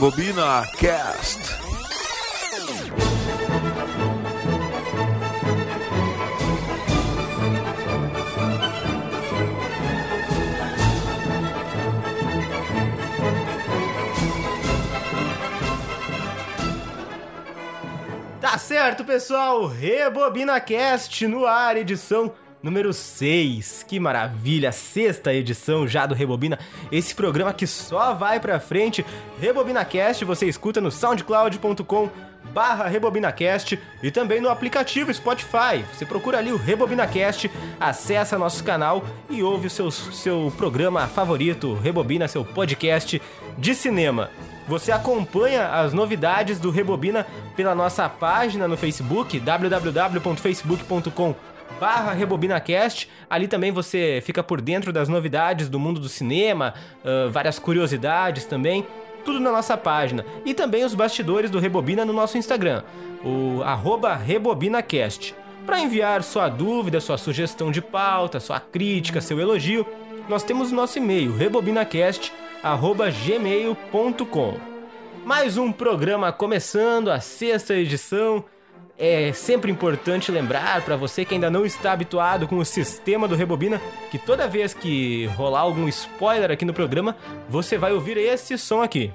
Rebobina Cast. Tá certo, pessoal. Rebobina Cast no ar, edição número 6. Que maravilha, sexta edição já do Rebobina. Esse programa que só vai pra frente. RebobinaCast você escuta no soundcloud.com barra RebobinaCast e também no aplicativo Spotify. Você procura ali o RebobinaCast, acessa nosso canal e ouve o seu, seu programa favorito, Rebobina, seu podcast de cinema. Você acompanha as novidades do Rebobina pela nossa página no Facebook, www.facebook.com barra RebobinaCast. Ali também você fica por dentro das novidades do mundo do cinema, uh, várias curiosidades também. Tudo na nossa página. E também os bastidores do Rebobina no nosso Instagram, o RebobinaCast. Para enviar sua dúvida, sua sugestão de pauta, sua crítica, seu elogio, nós temos o nosso e-mail, rebobinacast.gmail.com. Mais um programa começando, a sexta edição. É sempre importante lembrar para você que ainda não está habituado com o sistema do Rebobina que toda vez que rolar algum spoiler aqui no programa, você vai ouvir esse som aqui.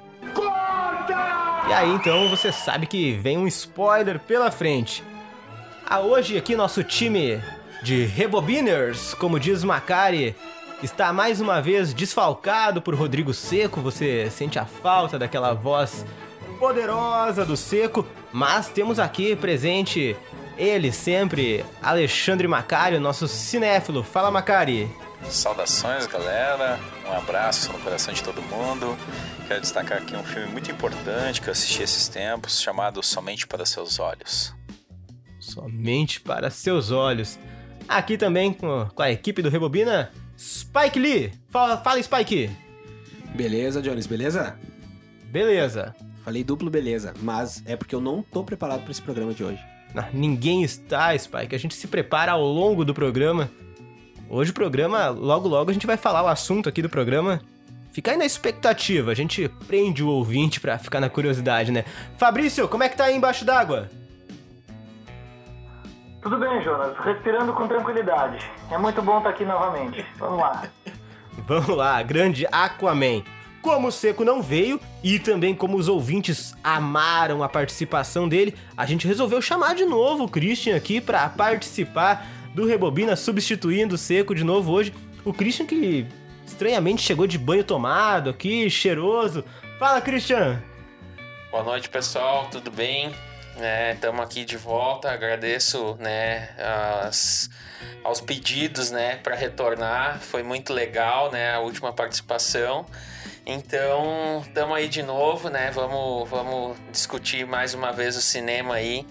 E aí então você sabe que vem um spoiler pela frente. Ah, hoje aqui nosso time de Rebobiners, como diz Macari, está mais uma vez desfalcado por Rodrigo Seco. Você sente a falta daquela voz poderosa do Seco, mas temos aqui presente ele sempre, Alexandre Macari, nosso cinéfilo. Fala, Macari. Saudações, galera. Um abraço no coração de todo mundo. Quero destacar aqui um filme muito importante que eu assisti esses tempos, chamado Somente para Seus Olhos. Somente para Seus Olhos. Aqui também com, com a equipe do Rebobina, Spike Lee. Fala, fala Spike. Beleza, Jones, beleza? Beleza. Falei duplo beleza, mas é porque eu não tô preparado para esse programa de hoje. Ah, ninguém está, Spike. A gente se prepara ao longo do programa. Hoje o programa, logo logo a gente vai falar o assunto aqui do programa. Fica aí na expectativa, a gente prende o ouvinte pra ficar na curiosidade, né? Fabrício, como é que tá aí embaixo d'água? Tudo bem, Jonas. Respirando com tranquilidade. É muito bom estar aqui novamente. Vamos lá. Vamos lá, grande Aquaman. Como o Seco não veio e também como os ouvintes amaram a participação dele, a gente resolveu chamar de novo o Christian aqui para participar do Rebobina, substituindo o Seco de novo hoje. O Christian que estranhamente chegou de banho tomado aqui, cheiroso. Fala, Christian! Boa noite, pessoal, tudo bem? Estamos é, aqui de volta, agradeço né, as, aos pedidos né, para retornar, foi muito legal né, a última participação. Então, estamos aí de novo, né? Vamos, vamos discutir mais uma vez o cinema aí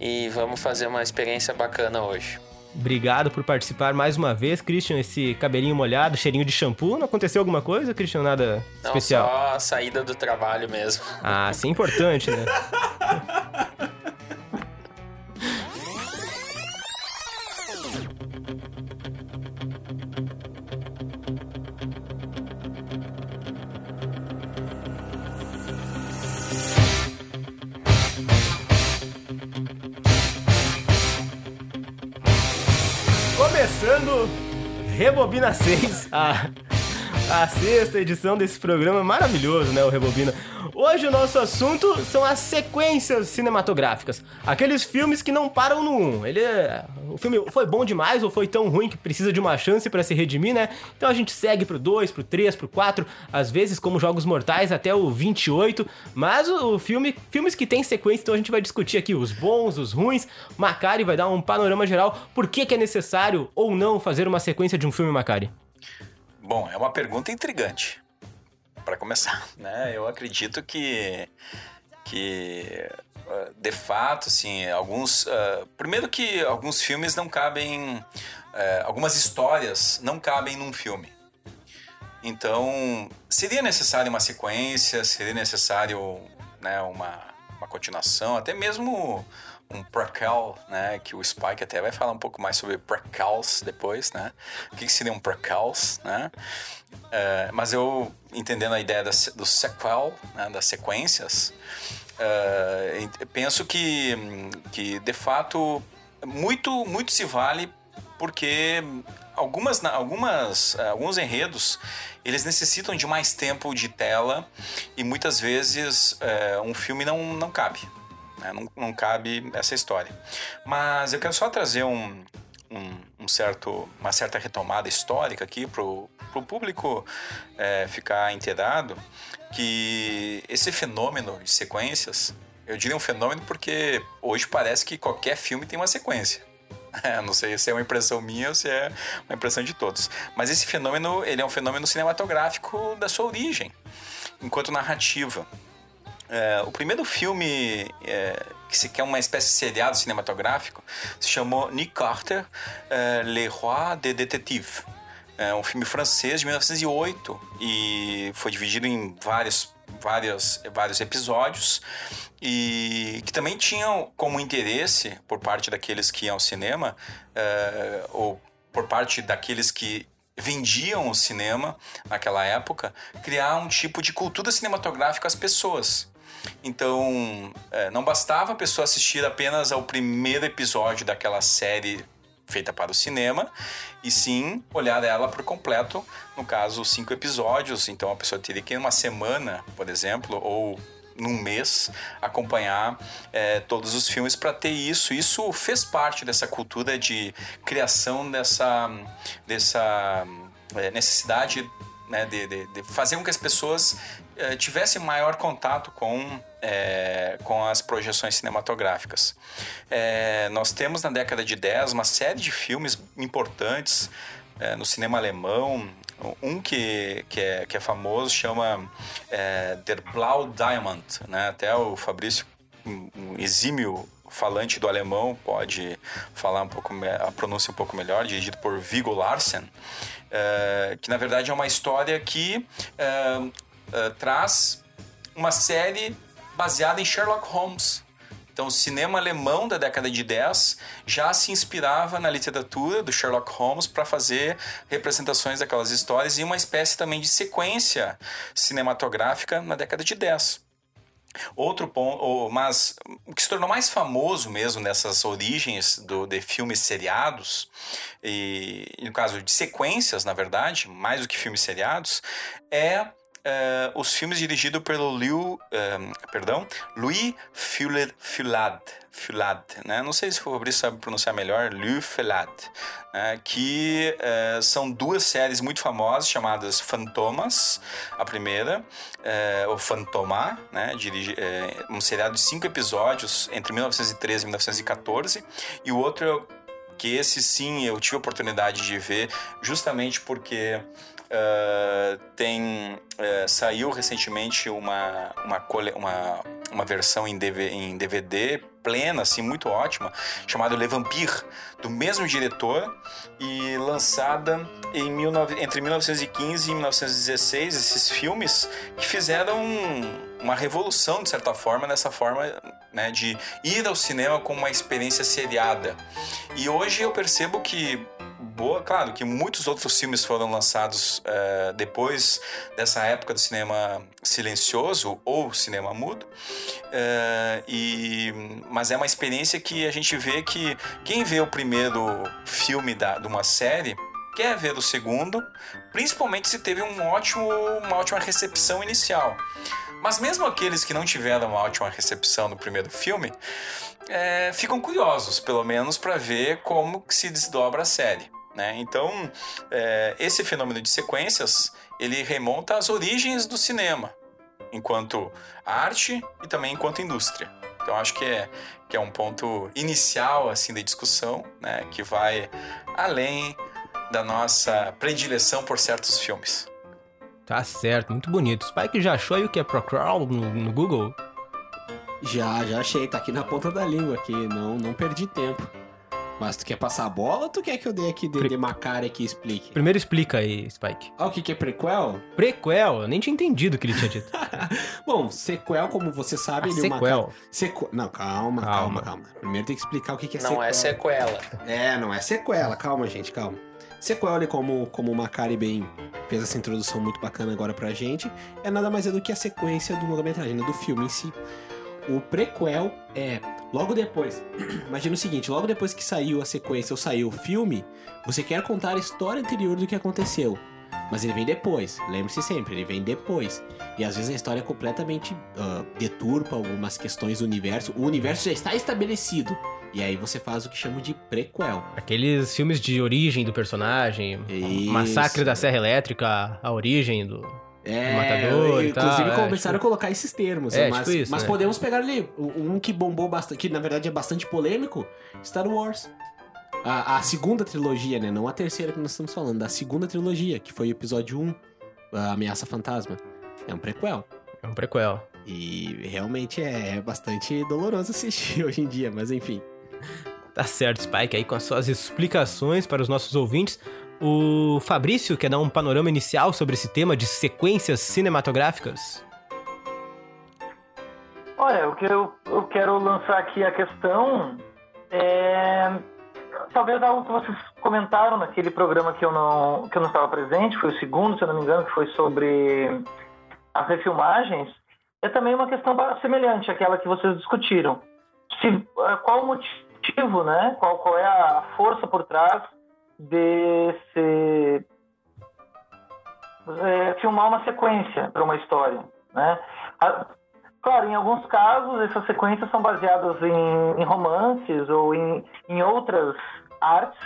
e vamos fazer uma experiência bacana hoje. Obrigado por participar mais uma vez, Christian. Esse cabelinho molhado, cheirinho de shampoo. Não aconteceu alguma coisa, Christian? Nada Não, especial? Só a saída do trabalho mesmo. Ah, isso é importante, né? Rebobina 6, a, a sexta edição desse programa maravilhoso, né? O Rebobina. Hoje o nosso assunto são as sequências cinematográficas. Aqueles filmes que não param no 1. Ele é... O filme foi bom demais ou foi tão ruim que precisa de uma chance para se redimir, né? Então a gente segue pro 2, pro 3, pro 4, às vezes como Jogos Mortais até o 28. Mas o filme, filmes que tem sequência, então a gente vai discutir aqui os bons, os ruins. Macari vai dar um panorama geral por que, que é necessário ou não fazer uma sequência de um filme, Macari. Bom, é uma pergunta intrigante para começar, né? Eu acredito que que de fato, assim, alguns uh, primeiro que alguns filmes não cabem, uh, algumas histórias não cabem num filme. Então, seria necessário uma sequência, seria necessário né, uma, uma continuação, até mesmo um prequel, né? Que o Spike até vai falar um pouco mais sobre prequels depois, né? O que, que seria um prequels, né? É, mas eu, entendendo a ideia da, do sequel, né, das sequências, é, penso que, que, de fato, muito, muito se vale porque algumas, algumas, alguns enredos eles necessitam de mais tempo de tela e muitas vezes é, um filme não, não cabe. Né? Não, não cabe essa história. Mas eu quero só trazer um, um, um certo, uma certa retomada histórica aqui para o público é, ficar inteirado que esse fenômeno de sequências, eu diria um fenômeno porque hoje parece que qualquer filme tem uma sequência. É, não sei se é uma impressão minha ou se é uma impressão de todos. Mas esse fenômeno, ele é um fenômeno cinematográfico da sua origem, enquanto narrativa. É, o primeiro filme é, que se quer uma espécie de seriado cinematográfico se chamou Nick Carter, é, Le Roi des Détectives. É um filme francês de 1908 e foi dividido em vários, vários, vários episódios e que também tinham como interesse por parte daqueles que iam ao cinema uh, ou por parte daqueles que vendiam o cinema naquela época criar um tipo de cultura cinematográfica às pessoas. Então, é, não bastava a pessoa assistir apenas ao primeiro episódio daquela série feita para o cinema, e sim olhar ela por completo, no caso, cinco episódios. Então a pessoa teria que, em uma semana, por exemplo, ou num mês, acompanhar é, todos os filmes para ter isso. Isso fez parte dessa cultura de criação dessa, dessa é, necessidade né, de, de, de, fazer com que as pessoas é, tivessem maior contato com, é, com as projeções cinematográficas. É, nós temos na década de 10 uma série de filmes importantes é, no cinema alemão, um que, que, é, que é famoso chama Der Blau Diamond, né? Até o Fabrício, um exímio falante do alemão, pode falar um pouco a pronúncia um pouco melhor, dirigido por Viggo Larsen, que na verdade é uma história que é, traz uma série baseada em Sherlock Holmes. Então, o cinema alemão da década de 10 já se inspirava na literatura do Sherlock Holmes para fazer representações daquelas histórias e uma espécie também de sequência cinematográfica na década de 10. Outro ponto, mas o que se tornou mais famoso mesmo nessas origens do, de filmes seriados, e no caso de sequências, na verdade, mais do que filmes seriados, é uh, os filmes dirigidos pelo Liu, uh, perdão, Louis Fulad, né? Não sei se o Fabrício sabe pronunciar melhor, Louis Fulad, né? que uh, são duas séries muito famosas chamadas Fantomas, a primeira, uh, o Fantoma, né? Dirige, um seriado de cinco episódios entre 1913 e 1914, e o outro que esse sim eu tive a oportunidade de ver justamente porque Uh, tem uh, saiu recentemente uma, uma, uma, uma versão em, em DVD plena, assim, muito ótima, chamada Le Vampire, do mesmo diretor e lançada em 19, entre 1915 e 1916, esses filmes que fizeram uma revolução, de certa forma, nessa forma né, de ir ao cinema com uma experiência seriada. E hoje eu percebo que boa, claro, que muitos outros filmes foram lançados uh, depois dessa época do cinema silencioso ou cinema mudo, uh, e, mas é uma experiência que a gente vê que quem vê o primeiro filme da, de uma série quer ver o segundo, principalmente se teve um ótimo, uma ótima recepção inicial. Mas mesmo aqueles que não tiveram uma ótima recepção no primeiro filme, é, ficam curiosos, pelo menos, para ver como se desdobra a série. Né? Então, é, esse fenômeno de sequências ele remonta às origens do cinema, enquanto arte e também enquanto indústria. Então, acho que é, que é um ponto inicial assim da discussão, né? que vai além da nossa predileção por certos filmes. Tá certo, muito bonito. Spike já achou aí o que é Procrawl no, no Google? Já, já achei, tá aqui na ponta da língua aqui, não, não perdi tempo. Mas tu quer passar a bola ou tu quer que eu dê aqui de, Pre- de Macari aqui e explique? Primeiro explica aí, Spike. Ah, o que, que é prequel? Prequel, eu nem tinha entendido o que ele tinha dito. Bom, sequel, como você sabe, Ah, ele é uma sequel. Sequ... Não, calma, Calma. calma, calma, Primeiro tem que explicar o que que é Não sequel. é sequela. É, não é sequela. Calma, gente, calma. Sequel, como, como o Macari bem fez essa introdução muito bacana agora pra gente, é nada mais é do que a sequência do longa-metragem, né, do filme em si. O prequel é logo depois. Imagina o seguinte: logo depois que saiu a sequência ou saiu o filme, você quer contar a história anterior do que aconteceu. Mas ele vem depois, lembre-se sempre, ele vem depois. E às vezes a história é completamente ah, deturpa algumas questões do universo. O universo já está estabelecido. E aí você faz o que chamam de prequel. Aqueles filmes de origem do personagem, Isso. Massacre da Serra Elétrica, a origem do. É, Matador e inclusive tal, é, começaram tipo- a colocar esses termos. É, mas tipo isso, mas né? podemos pegar ali um que bombou bastante, que na verdade é bastante polêmico, Star Wars. A, a segunda trilogia, né? Não a terceira que nós estamos falando, da segunda trilogia, que foi o episódio 1, a Ameaça Fantasma. É um prequel. É um prequel. E realmente é bastante doloroso assistir hoje em dia, mas enfim. Tá certo, Spike, aí com as suas explicações para os nossos ouvintes. O Fabrício quer dar um panorama inicial sobre esse tema de sequências cinematográficas? Olha, o que eu, eu quero lançar aqui a questão é talvez algo que vocês comentaram naquele programa que eu não que eu não estava presente, foi o segundo, se eu não me engano, que foi sobre as refilmagens. É também uma questão semelhante àquela que vocês discutiram. Se, eh, qual o motivo, né? Qual, qual é a força por trás de se é, filmar uma sequência para uma história, né? A- Claro, em alguns casos essas sequências são baseadas em, em romances ou em, em outras artes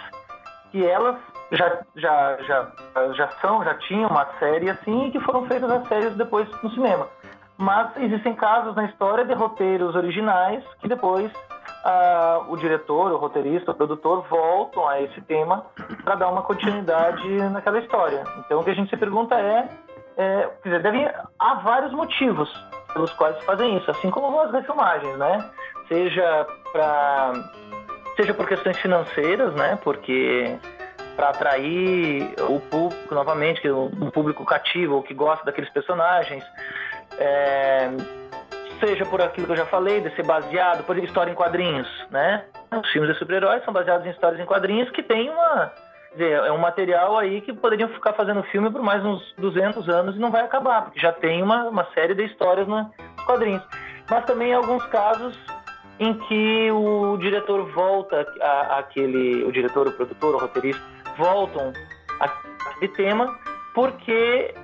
que elas já, já, já, já são, já tinham uma série assim e que foram feitas as séries depois no cinema. Mas existem casos na história de roteiros originais que depois ah, o diretor, o roteirista, o produtor voltam a esse tema para dar uma continuidade naquela história. Então o que a gente se pergunta é, é quer dizer, deve, há vários motivos pelos quais fazem isso, assim como as refilmagens, né? Seja para seja por questões financeiras, né? Porque para atrair o público novamente, um público cativo que gosta daqueles personagens, é, seja por aquilo que eu já falei, de ser baseado por história em quadrinhos, né? Os filmes de super-heróis são baseados em histórias em quadrinhos que tem uma dizer, é um material aí que poderiam ficar fazendo filme por mais uns 200 anos e não vai acabar, porque já tem uma, uma série de histórias nos quadrinhos. Mas também alguns casos em que o diretor volta a- aquele, o diretor, o produtor, o roteirista voltam aquele tema porque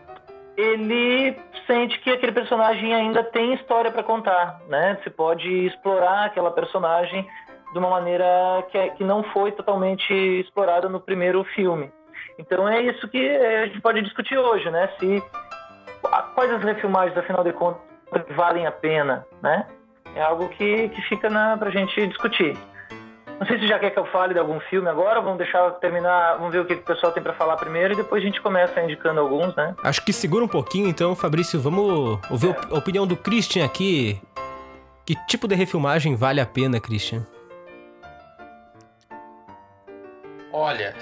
ele sente que aquele personagem ainda tem história para contar, né? Se pode explorar aquela personagem de uma maneira que, é- que não foi totalmente explorada no primeiro filme. Então é isso que eh, a gente pode discutir hoje, né? Se a- quais as refilmagens, afinal de contas, valem a pena, né? É algo que, que fica na, pra gente discutir. Não sei se já quer que eu fale de algum filme agora, vamos deixar terminar, vamos ver o que o pessoal tem para falar primeiro e depois a gente começa indicando alguns, né? Acho que segura um pouquinho, então, Fabrício, vamos ouvir op- a opinião do Christian aqui. Que tipo de refilmagem vale a pena, Christian? Olha,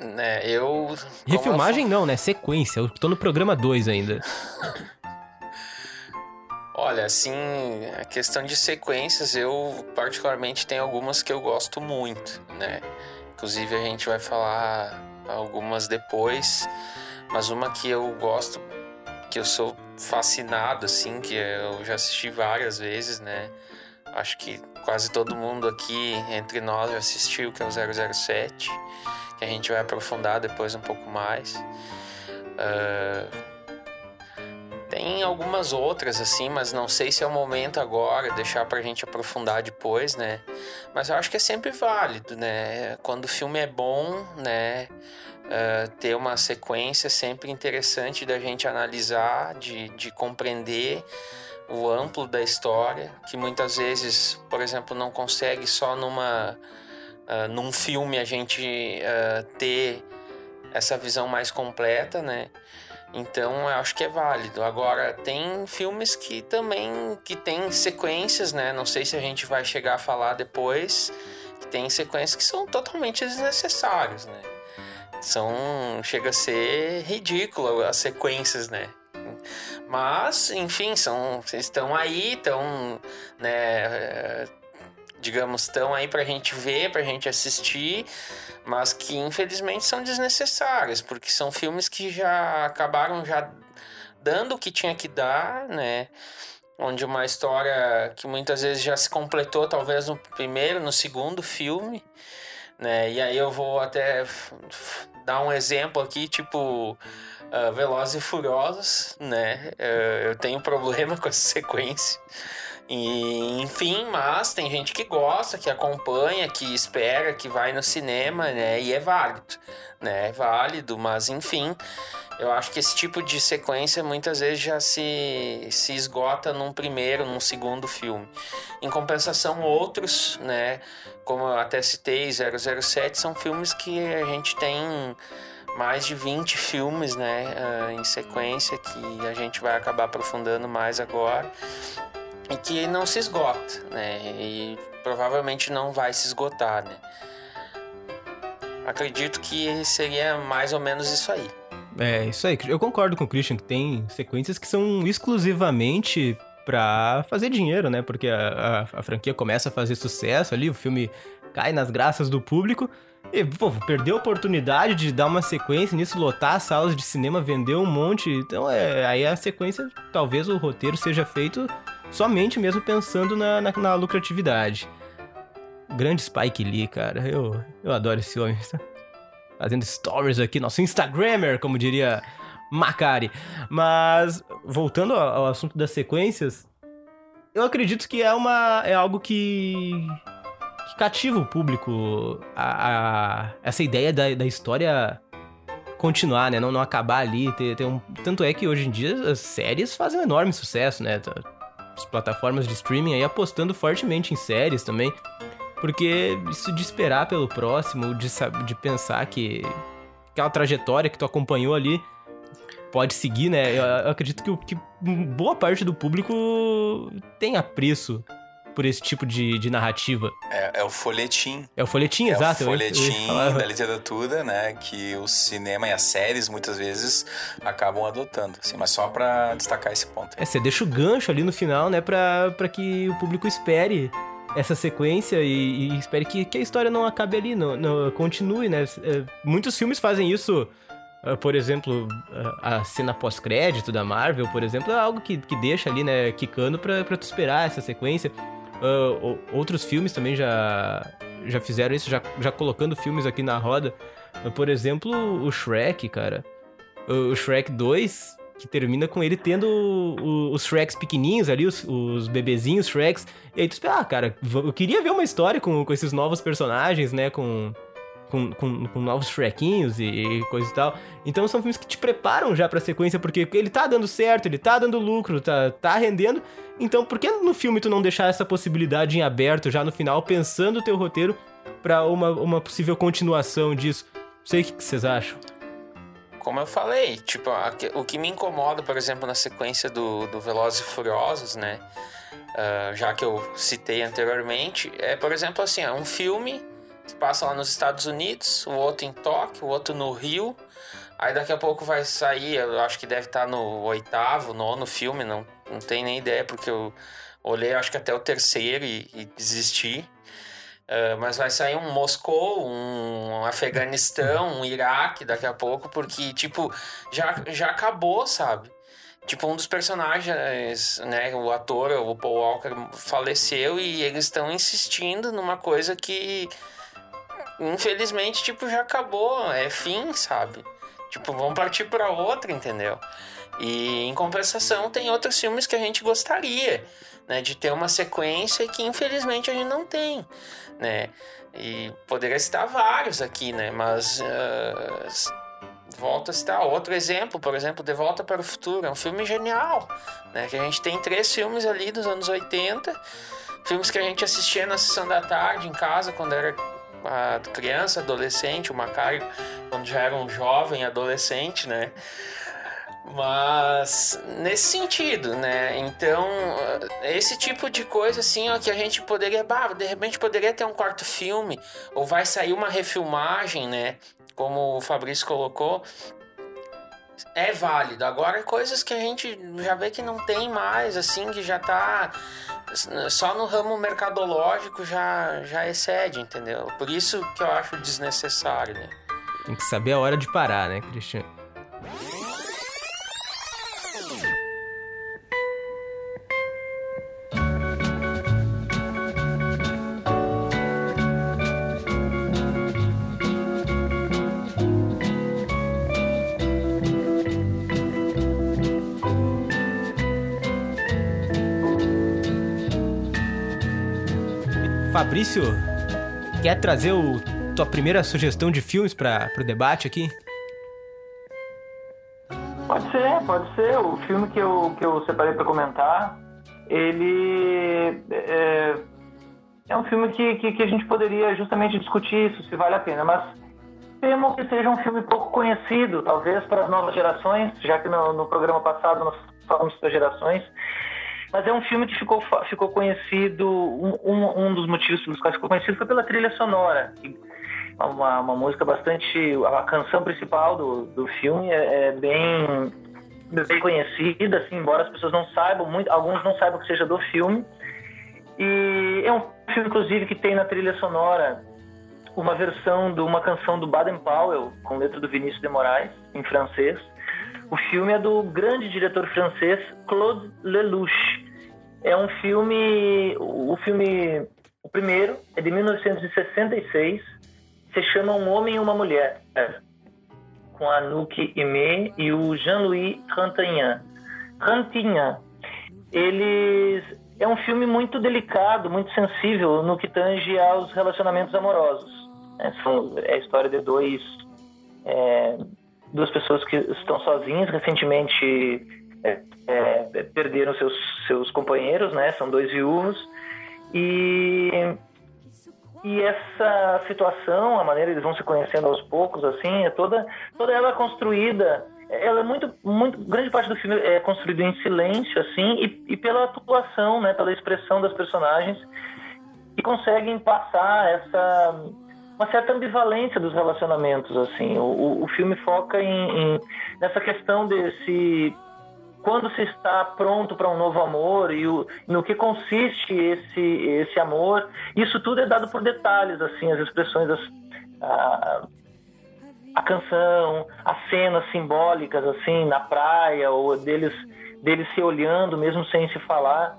né, eu. Refilmagem eu não, né? Sequência. Eu tô no programa 2 ainda. Olha, assim, a questão de sequências, eu particularmente tenho algumas que eu gosto muito, né? Inclusive a gente vai falar algumas depois, mas uma que eu gosto, que eu sou fascinado, assim, que eu já assisti várias vezes, né? Acho que quase todo mundo aqui entre nós já assistiu, que é o 007, que a gente vai aprofundar depois um pouco mais. Ah, tem algumas outras, assim, mas não sei se é o momento agora, deixar pra gente aprofundar depois, né? Mas eu acho que é sempre válido, né? Quando o filme é bom, né? ah, ter uma sequência sempre interessante da gente analisar, de, de compreender o amplo da história, que muitas vezes, por exemplo, não consegue só numa ah, num filme a gente ah, ter essa visão mais completa, né? Então eu acho que é válido. Agora tem filmes que também que tem sequências, né? Não sei se a gente vai chegar a falar depois tem sequências que são totalmente desnecessárias, né? São. chega a ser ridículo as sequências, né? Mas, enfim, são, estão aí, estão, né, digamos, estão aí pra gente ver, pra gente assistir, mas que infelizmente são desnecessários, porque são filmes que já acabaram já dando o que tinha que dar, né? Onde uma história que muitas vezes já se completou, talvez no primeiro, no segundo filme, né? E aí eu vou até dar um exemplo aqui, tipo uh, Velozes e Furiosos, né? Uh, eu tenho problema com essa sequência. E, enfim, mas tem gente que gosta, que acompanha, que espera, que vai no cinema, né? E é válido, né? É válido, mas enfim, eu acho que esse tipo de sequência muitas vezes já se, se esgota num primeiro, num segundo filme. Em compensação, outros, né? Como eu até citei, 007, são filmes que a gente tem mais de 20 filmes, né, uh, em sequência que a gente vai acabar aprofundando mais agora e que não se esgota, né, e provavelmente não vai se esgotar, né. Acredito que seria mais ou menos isso aí. É, isso aí. Eu concordo com o Christian que tem sequências que são exclusivamente pra fazer dinheiro, né? Porque a, a, a franquia começa a fazer sucesso ali, o filme cai nas graças do público. E, pô, perdeu a oportunidade de dar uma sequência nisso, lotar as salas de cinema, vender um monte. Então, é, aí a sequência, talvez o roteiro seja feito somente mesmo pensando na, na, na lucratividade. Grande Spike Lee, cara. Eu, eu adoro esse homem. Fazendo stories aqui, nosso Instagrammer, como diria Macari. Mas, voltando ao, ao assunto das sequências, eu acredito que é uma. é algo que que cativa o público a, a essa ideia da, da história continuar, né? Não, não acabar ali. Ter, ter um... Tanto é que hoje em dia as séries fazem um enorme sucesso, né? As plataformas de streaming aí apostando fortemente em séries também. Porque isso de esperar pelo próximo, de, de pensar que aquela trajetória que tu acompanhou ali pode seguir, né? Eu, eu acredito que, que boa parte do público tem apreço por esse tipo de, de narrativa. É, é, o folhetim. É o folhetim, é exato. É o folhetim da literatura, né? Que o cinema e as séries muitas vezes acabam adotando. Assim, mas só para destacar esse ponto. É, você deixa o gancho ali no final, né? Pra, pra que o público espere essa sequência e, e espere que, que a história não acabe ali, não, não continue, né? É, muitos filmes fazem isso. Uh, por exemplo, uh, a cena pós-crédito da Marvel, por exemplo, é algo que, que deixa ali, né, quicando pra, pra tu esperar essa sequência. Uh, outros filmes também já, já fizeram isso, já, já colocando filmes aqui na roda. Uh, por exemplo, o Shrek, cara. O, o Shrek 2, que termina com ele tendo o, os Shreks pequenininhos ali, os, os bebezinhos Shreks. E aí tu espera, ah, cara, eu queria ver uma história com, com esses novos personagens, né? Com, com, com, com, novos Shrekinhos e, e coisa e tal. Então são filmes que te preparam já pra sequência, porque ele tá dando certo, ele tá dando lucro, tá, tá rendendo. Então por que no filme tu não deixar essa possibilidade em aberto já no final, pensando o teu roteiro pra uma, uma possível continuação disso? Não sei o que vocês acham. Como eu falei, tipo, o que me incomoda, por exemplo, na sequência do, do Velozes e Furiosos, né? Uh, já que eu citei anteriormente, é, por exemplo, assim, um filme passa lá nos Estados Unidos, o outro em Tóquio, o outro no Rio. Aí daqui a pouco vai sair, eu acho que deve estar tá no oitavo, nono filme, não, não tenho nem ideia, porque eu olhei acho que até o terceiro e, e desisti. Uh, mas vai sair um Moscou, um Afeganistão, um Iraque daqui a pouco, porque, tipo, já, já acabou, sabe? Tipo, um dos personagens, né, o ator, o Paul Walker, faleceu e eles estão insistindo numa coisa que infelizmente, tipo, já acabou, é fim, sabe? Tipo, vamos partir para outra, entendeu? E em compensação, tem outros filmes que a gente gostaria, né, de ter uma sequência que infelizmente a gente não tem, né? E poderia citar vários aqui, né? Mas uh, volta a citar outro exemplo, por exemplo, De Volta para o Futuro, é um filme genial, né? Que a gente tem três filmes ali dos anos 80, filmes que a gente assistia na sessão da tarde em casa quando era a criança, adolescente, o Macário, quando já era um jovem adolescente, né? Mas nesse sentido, né? Então, esse tipo de coisa assim, ó, que a gente poderia, bah, de repente poderia ter um quarto filme, ou vai sair uma refilmagem, né? Como o Fabrício colocou, é válido. Agora, coisas que a gente já vê que não tem mais, assim, que já tá só no ramo mercadológico já, já excede, entendeu? Por isso que eu acho desnecessário, né? Tem que saber a hora de parar, né, Cristiano? Fabrício, quer trazer o, tua primeira sugestão de filmes para o debate aqui? Pode ser, pode ser. O filme que eu, que eu separei para comentar, ele é, é um filme que, que, que, a gente poderia justamente discutir isso, se vale a pena, mas temo que seja um filme pouco conhecido, talvez para as novas gerações, já que no, no programa passado nós falamos para gerações. Mas é um filme que ficou, ficou conhecido, um, um dos motivos pelos quais ficou conhecido foi pela trilha sonora. Uma, uma música bastante. A canção principal do, do filme é, é bem, bem conhecida, assim, embora as pessoas não saibam, muito, alguns não saibam que seja do filme. E é um filme, inclusive, que tem na trilha sonora uma versão de uma canção do Baden Powell, com letra do Vinícius de Moraes, em francês. O filme é do grande diretor francês Claude Lelouch. É um filme, o filme, o primeiro é de 1966, se chama Um Homem e uma Mulher, com a Anouk Aimé e o Jean-Louis Rantignan. Rantignan, eles é um filme muito delicado, muito sensível no que tange aos relacionamentos amorosos. É, são, é a história de dois é, duas pessoas que estão sozinhas, recentemente é, é, perderam seus, seus companheiros, né? São dois viúvos. E, e essa situação, a maneira eles vão se conhecendo aos poucos, assim, é toda, toda ela construída. Ela é muito, muito. Grande parte do filme é construído em silêncio, assim, e, e pela atuação, né? Pela expressão das personagens, que conseguem passar essa uma certa ambivalência dos relacionamentos, assim. O, o filme foca em, em, nessa questão desse quando se está pronto para um novo amor e o, no que consiste esse esse amor. Isso tudo é dado por detalhes, assim, as expressões, as, a, a canção, as cenas simbólicas, assim, na praia ou deles deles se olhando mesmo sem se falar.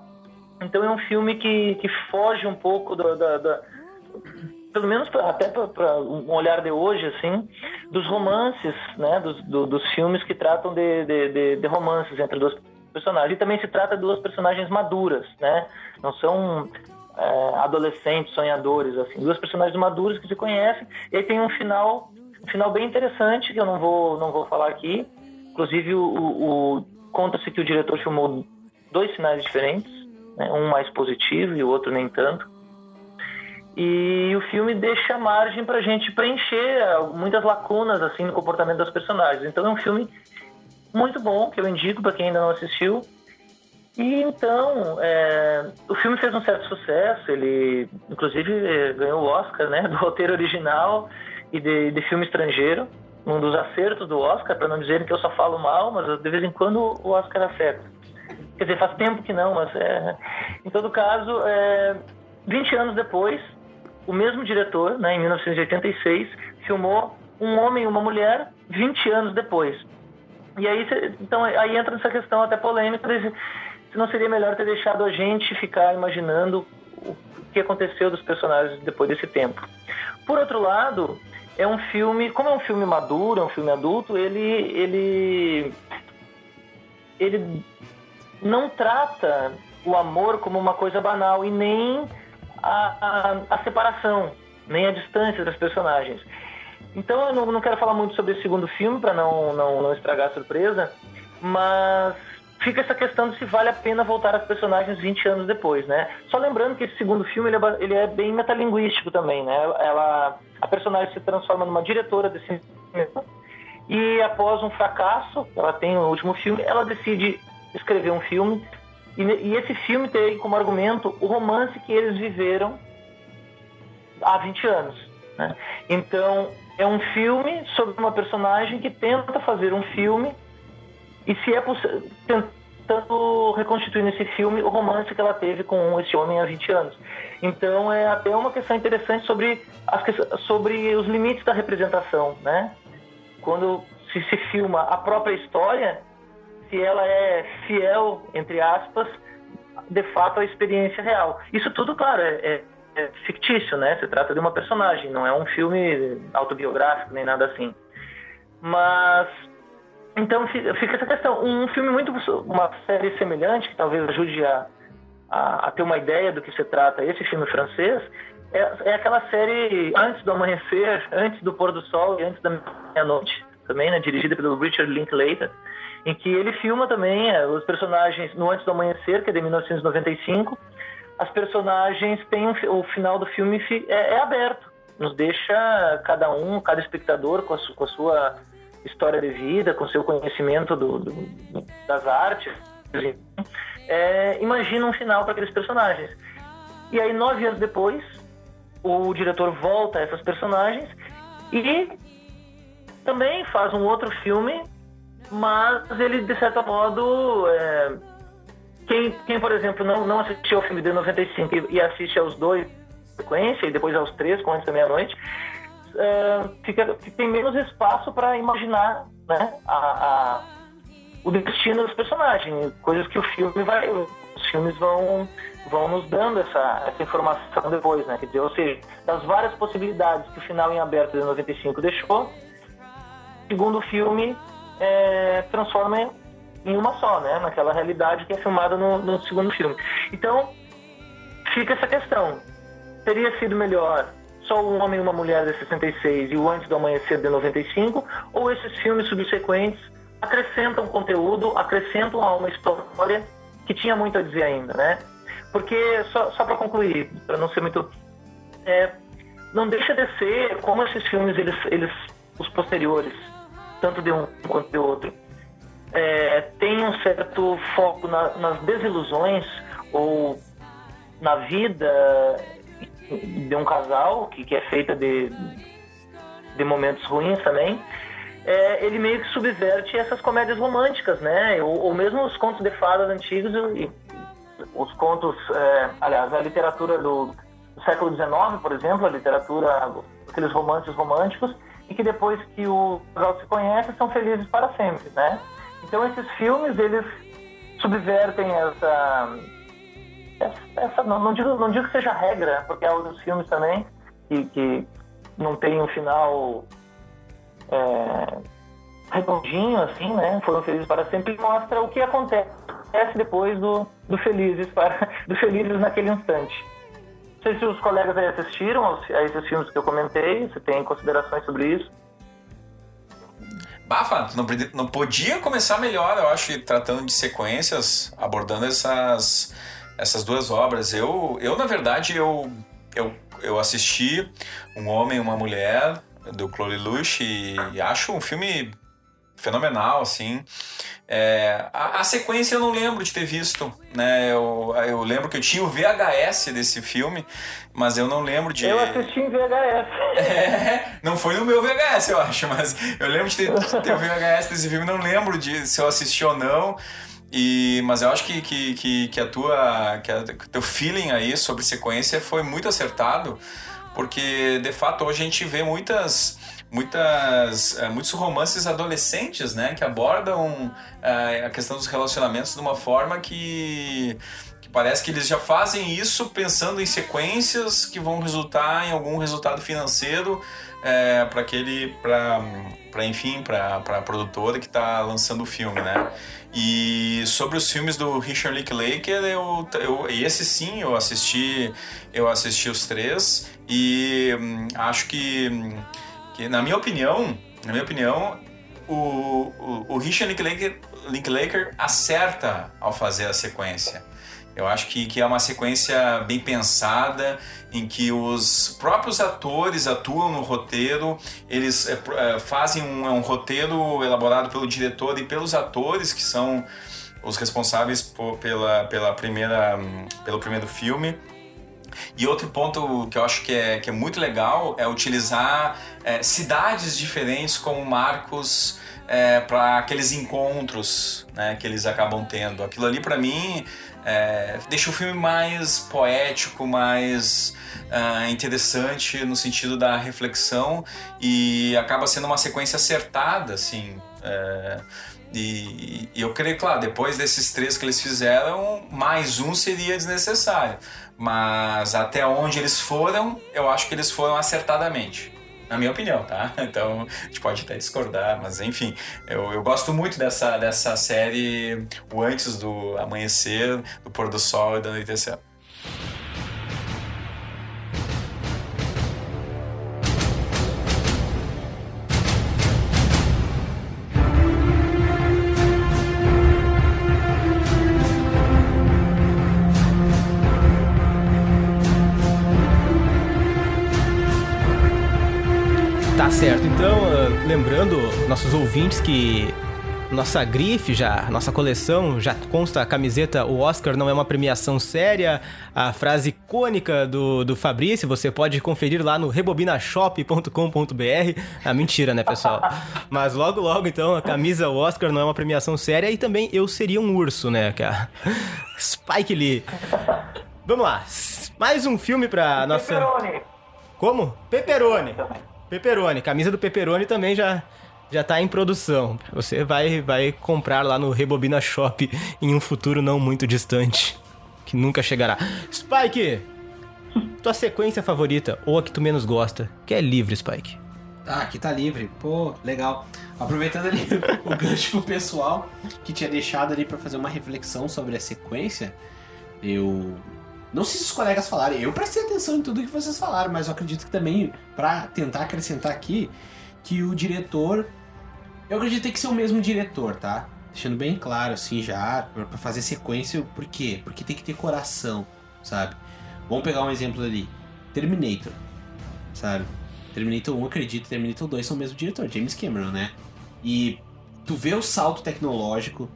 Então é um filme que, que foge um pouco do, da, da pelo menos pra, até para um olhar de hoje, assim, dos romances, né, dos, do, dos filmes que tratam de, de, de, de, romances entre duas personagens. E também se trata de duas personagens maduras, né? Não são é, adolescentes, sonhadores, assim, duas personagens maduras que se conhecem. E aí tem um final, um final bem interessante que eu não vou, não vou falar aqui. Inclusive, o, o conta-se que o diretor filmou dois finais diferentes, né? um mais positivo e o outro nem tanto e o filme deixa margem para a gente preencher muitas lacunas assim no comportamento dos personagens. Então é um filme muito bom que eu indico para quem ainda não assistiu. E então é, o filme fez um certo sucesso. Ele inclusive é, ganhou o Oscar, né, do roteiro original e de, de filme estrangeiro. Um dos acertos do Oscar, para não dizerem que eu só falo mal, mas de vez em quando o Oscar acerta. Quer dizer, faz tempo que não, mas é, em todo caso, é, 20 anos depois, o mesmo diretor, né, em 1986, filmou Um Homem e uma Mulher 20 anos depois. E aí, então, aí entra nessa questão até polêmica de se não seria melhor ter deixado a gente ficar imaginando o que aconteceu dos personagens depois desse tempo. Por outro lado, é um filme, como é um filme maduro, é um filme adulto, ele ele ele não trata o amor como uma coisa banal e nem a, a, a separação, nem a distância das personagens. Então eu não, não quero falar muito sobre esse segundo filme para não, não, não estragar a surpresa, mas fica essa questão de se vale a pena voltar às personagens 20 anos depois, né? Só lembrando que esse segundo filme ele é, ele é bem metalinguístico também, né? Ela, a personagem se transforma numa diretora de cinema E após um fracasso, ela tem o último filme, ela decide escrever um filme. E, e esse filme tem como argumento o romance que eles viveram há 20 anos. Né? Então, é um filme sobre uma personagem que tenta fazer um filme e se é possível tentando reconstituir nesse filme o romance que ela teve com esse homem há 20 anos. Então é até uma questão interessante sobre, as, sobre os limites da representação, né? Quando se, se filma a própria história, se ela é fiel, entre aspas, de fato à experiência real. Isso tudo, claro, é, é, é fictício, né? Se trata de uma personagem, não é um filme autobiográfico nem nada assim. Mas então fica essa questão. Um filme muito. Uma série semelhante, que talvez ajude a, a, a ter uma ideia do que se trata esse filme francês, é, é, aquela série Antes do Amanhecer, Antes do Pôr do Sol e Antes da Meia-Noite, também, né? Dirigida pelo Richard Linklater, em que ele filma também é, os personagens no Antes do Amanhecer, que é de 1995. As personagens têm um, o final do filme é, é aberto, nos deixa cada um, cada espectador com a, com a sua história de vida, com seu conhecimento do, do, das artes, é, imagina um final para aqueles personagens. E aí, nove anos depois, o diretor volta a essas personagens e também faz um outro filme, mas ele, de certo modo, é, quem, quem, por exemplo, não, não assistiu ao filme de 95 e, e assiste aos dois sequência e depois aos três, com Antes da Meia-Noite, uh, fica, tem menos espaço para imaginar né, a, a, o destino dos personagens, coisas que o filme vai, os filmes vão, vão nos dando essa, essa informação depois, né? Quer dizer, ou seja, das várias possibilidades que o final em aberto de 95 deixou, segundo filme é, transforma em uma só, né? Naquela realidade que é filmada no, no segundo filme. Então, fica essa questão. Teria sido melhor só um homem e uma mulher de 66 e o Antes do Amanhecer de 95, ou esses filmes subsequentes acrescentam conteúdo, acrescentam a uma história que tinha muito a dizer ainda, né? Porque, só, só para concluir, para não ser muito... É, não deixa de ser como esses filmes, eles, eles os posteriores, tanto de um quanto de outro, é, tem um certo foco na, nas desilusões ou na vida de um casal, que, que é feita de, de momentos ruins também, é, ele meio que subverte essas comédias românticas, né? Ou, ou mesmo os contos de fadas antigos e, os contos, é, aliás, a literatura do, do século XIX, por exemplo, a literatura, aqueles romances românticos, e que depois que o casal se conhece são felizes para sempre, né? Então esses filmes eles subvertem essa essa, não, não, digo, não digo que seja regra, porque há outros filmes também que, que não tem um final é, redondinho, assim, né? Foram felizes para sempre e mostra o que acontece depois do, do felizes para do felizes naquele instante. Não sei se os colegas aí assistiram a esses filmes que eu comentei, se tem considerações sobre isso. Bafa, não, não podia começar melhor, eu acho, tratando de sequências, abordando essas essas duas obras. Eu, eu na verdade, eu, eu, eu assisti Um Homem e Uma Mulher, do Chloe Lush, e, acho um filme fenomenal, assim. É, a, a, sequência eu não lembro de ter visto, né? Eu, eu lembro que eu tinha o VHS desse filme, mas eu não lembro de. Eu assisti em VHS. É, não foi no meu VHS, eu acho, mas eu lembro de ter, de ter o VHS desse filme, não lembro de se eu assisti ou não. E, mas eu acho que, que, que, que a tua que, a, que o teu feeling aí sobre sequência foi muito acertado, porque de fato hoje a gente vê muitas muitas é, muitos romances adolescentes, né, que abordam é, a questão dos relacionamentos de uma forma que parece que eles já fazem isso pensando em sequências que vão resultar em algum resultado financeiro é, para aquele para enfim para a produtora que está lançando o filme né? E sobre os filmes do Richard Linklater, eu, eu, esse sim eu assisti, eu assisti os três e hum, acho que, hum, que, na minha opinião, na minha opinião, o, o, o Richard Linklater, Linklater acerta ao fazer a sequência. Eu acho que, que é uma sequência bem pensada, em que os próprios atores atuam no roteiro, eles é, é, fazem um, é um roteiro elaborado pelo diretor e pelos atores, que são os responsáveis por, pela, pela primeira, pelo primeiro filme. E outro ponto que eu acho que é, que é muito legal é utilizar é, cidades diferentes como marcos é, para aqueles encontros né, que eles acabam tendo. Aquilo ali, para mim, é, deixa o filme mais poético, mais uh, interessante no sentido da reflexão e acaba sendo uma sequência acertada, assim. É, e, e, eu creio, claro, depois desses três que eles fizeram, mais um seria desnecessário. Mas até onde eles foram, eu acho que eles foram acertadamente. Na minha opinião, tá? Então, a gente pode até discordar, mas enfim, eu, eu gosto muito dessa, dessa série, o antes do amanhecer, do pôr do sol e do anoitecer. Certo. Então, uh, lembrando nossos ouvintes que nossa grife já, nossa coleção já consta a camiseta O Oscar não é uma premiação séria, a frase icônica do, do Fabrício, você pode conferir lá no rebobinashop.com.br. Ah, mentira, né, pessoal? Mas logo, logo, então, a camisa O Oscar não é uma premiação séria e também Eu Seria um Urso, né, que é a Spike Lee. Vamos lá, mais um filme pra nossa... Como? Pepperoni. Peperoni, camisa do Peperoni também já já tá em produção. Você vai vai comprar lá no Rebobina Shop em um futuro não muito distante, que nunca chegará. Spike, tua sequência favorita ou a que tu menos gosta? Que é livre, Spike. Ah, aqui tá livre. Pô, legal. Aproveitando ali o gancho pro pessoal que tinha deixado ali para fazer uma reflexão sobre a sequência, eu não sei se os colegas falaram, eu prestei atenção em tudo que vocês falaram, mas eu acredito que também, para tentar acrescentar aqui, que o diretor. Eu acredito que ser o mesmo diretor, tá? Deixando bem claro, assim, já, para fazer sequência, por quê? Porque tem que ter coração, sabe? Vamos pegar um exemplo ali: Terminator, sabe? Terminator 1, acredito, Terminator 2 são o mesmo diretor, James Cameron, né? E tu vê o salto tecnológico,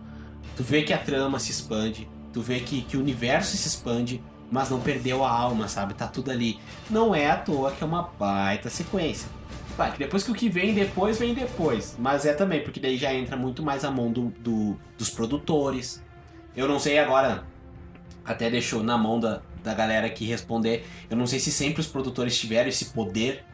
tu vê que a trama se expande, tu vê que, que o universo se expande, mas não perdeu a alma, sabe? Tá tudo ali. Não é à toa que é uma baita sequência. Vai, que depois que o que vem depois, vem depois. Mas é também, porque daí já entra muito mais a mão do, do dos produtores. Eu não sei agora, até deixou na mão da, da galera aqui responder. Eu não sei se sempre os produtores tiveram esse poder,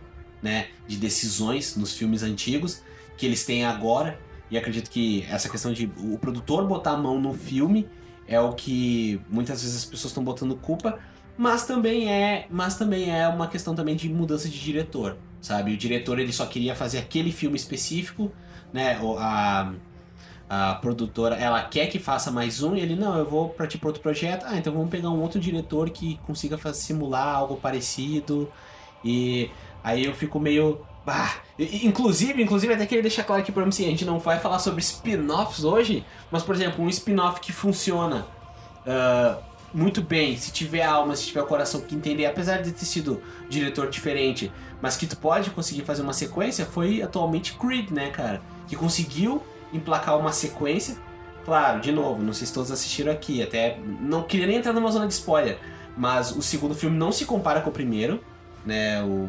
né, de decisões nos filmes antigos que eles têm agora. E acredito que essa questão de o produtor botar a mão no filme é o que muitas vezes as pessoas estão botando culpa, mas também é, mas também é uma questão também de mudança de diretor, sabe? O diretor ele só queria fazer aquele filme específico, né? A, a produtora, ela quer que faça mais um e ele não, eu vou para tipo outro projeto. Ah, então vamos pegar um outro diretor que consiga simular algo parecido. E aí eu fico meio Bah, inclusive, inclusive até queria deixar claro aqui pra mim, assim, a gente não vai falar sobre spin-offs hoje, mas por exemplo, um spin-off que funciona uh, muito bem, se tiver alma, se tiver coração que entender, apesar de ter sido diretor diferente, mas que tu pode conseguir fazer uma sequência, foi atualmente Creed, né, cara? Que conseguiu emplacar uma sequência. Claro, de novo, não sei se todos assistiram aqui, até não queria nem entrar numa zona de spoiler, mas o segundo filme não se compara com o primeiro, né? O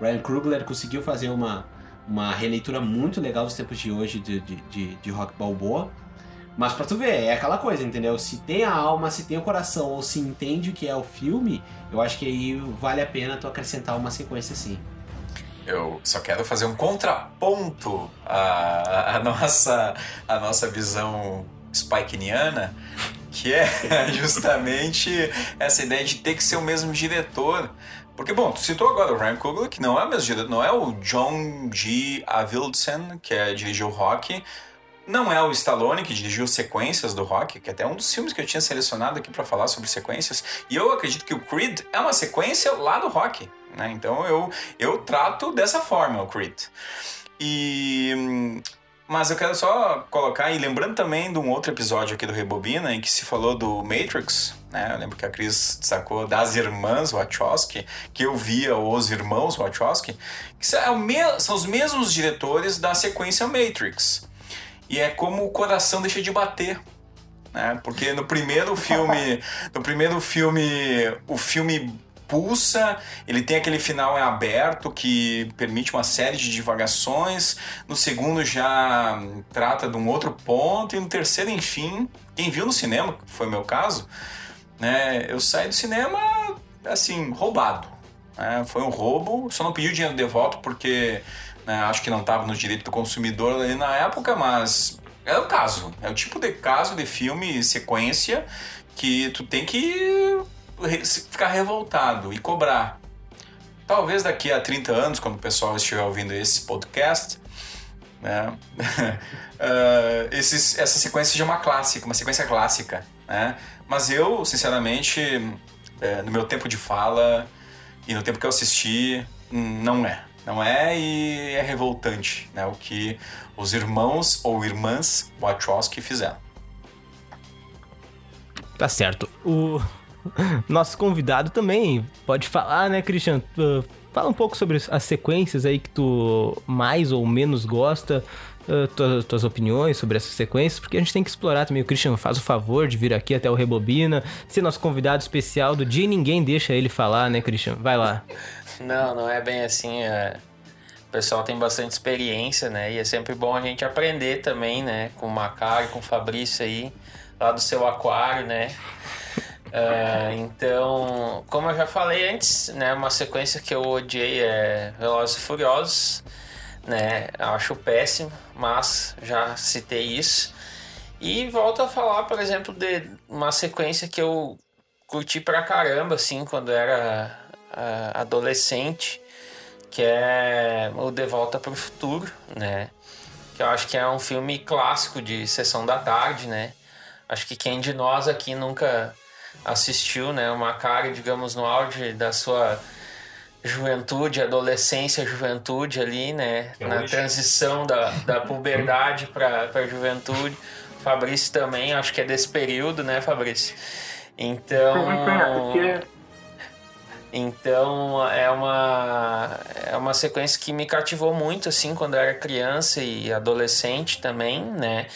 Ryan Coogler conseguiu fazer uma, uma releitura muito legal dos tempos de hoje de, de, de, de Rock Balboa. Mas pra tu ver, é aquela coisa, entendeu? Se tem a alma, se tem o coração, ou se entende o que é o filme, eu acho que aí vale a pena tu acrescentar uma sequência assim. Eu só quero fazer um contraponto à, à nossa, à nossa visão spikeniana, que é justamente essa ideia de ter que ser o mesmo diretor. Porque, bom, tu citou agora o Ryan Coogler, que não é mesmo não é o John G. Avildsen, que é, dirigiu o Rock, não é o Stallone, que dirigiu sequências do Rock, que é até um dos filmes que eu tinha selecionado aqui para falar sobre sequências, e eu acredito que o Creed é uma sequência lá do Rock, né? Então eu, eu trato dessa forma o Creed. E Mas eu quero só colocar, e lembrando também de um outro episódio aqui do Rebobina, em que se falou do Matrix, né? Eu lembro que a Cris destacou das irmãs Wachowski, que eu via os irmãos Wachowski, que são os mesmos diretores da sequência Matrix. E é como o coração deixa de bater. Né? Porque no primeiro filme, no primeiro filme, o filme pulsa, ele tem aquele final em aberto que permite uma série de divagações. No segundo já trata de um outro ponto e no terceiro, enfim, quem viu no cinema, que foi o meu caso, né, eu saí do cinema assim roubado. Né? Foi um roubo, só não pedi o dinheiro de volta porque né, acho que não estava no direito do consumidor ali na época, mas é o caso, é o tipo de caso de filme sequência que tu tem que ficar revoltado e cobrar. Talvez daqui a 30 anos, quando o pessoal estiver ouvindo esse podcast, né? uh, esses, essa sequência seja uma clássica, uma sequência clássica. Né? Mas eu, sinceramente, é, no meu tempo de fala e no tempo que eu assisti, não é. Não é e é revoltante né? o que os irmãos ou irmãs Wachowski fizeram. Tá certo. O, nosso convidado também pode falar, né, Christian? Fala um pouco sobre as sequências aí que tu mais ou menos gosta, tuas, tuas, opiniões sobre essas sequências, porque a gente tem que explorar também. O Christian faz o favor de vir aqui até o Rebobina, ser nosso convidado especial do dia e ninguém deixa ele falar, né, Christian? Vai lá. Não, não é bem assim. É... O pessoal tem bastante experiência, né? E é sempre bom a gente aprender também, né? Com o Macari, com o Fabrício aí, lá do seu aquário, né? Uh, então, como eu já falei antes, né, uma sequência que eu odiei é Velozes e Furiosos, né, acho péssimo, mas já citei isso. E volto a falar, por exemplo, de uma sequência que eu curti pra caramba, assim, quando era uh, adolescente, que é o De Volta para o Futuro, né, que eu acho que é um filme clássico de sessão da tarde, né, acho que quem de nós aqui nunca assistiu, né? Uma cara, digamos, no auge da sua juventude, adolescência, juventude ali, né? É Na transição da, da puberdade para a juventude. Fabrício também, acho que é desse período, né, Fabrício? Então. Então é uma, é uma sequência que me cativou muito assim quando eu era criança e adolescente também, né?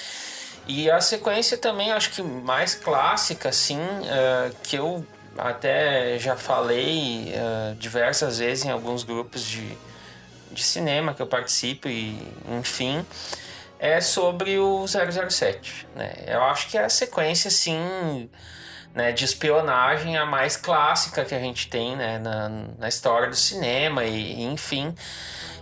E a sequência também, acho que mais clássica, assim, uh, que eu até já falei uh, diversas vezes em alguns grupos de, de cinema que eu participo e enfim, é sobre o 007, né? Eu acho que é a sequência, assim, né, de espionagem a mais clássica que a gente tem, né, na, na história do cinema e enfim...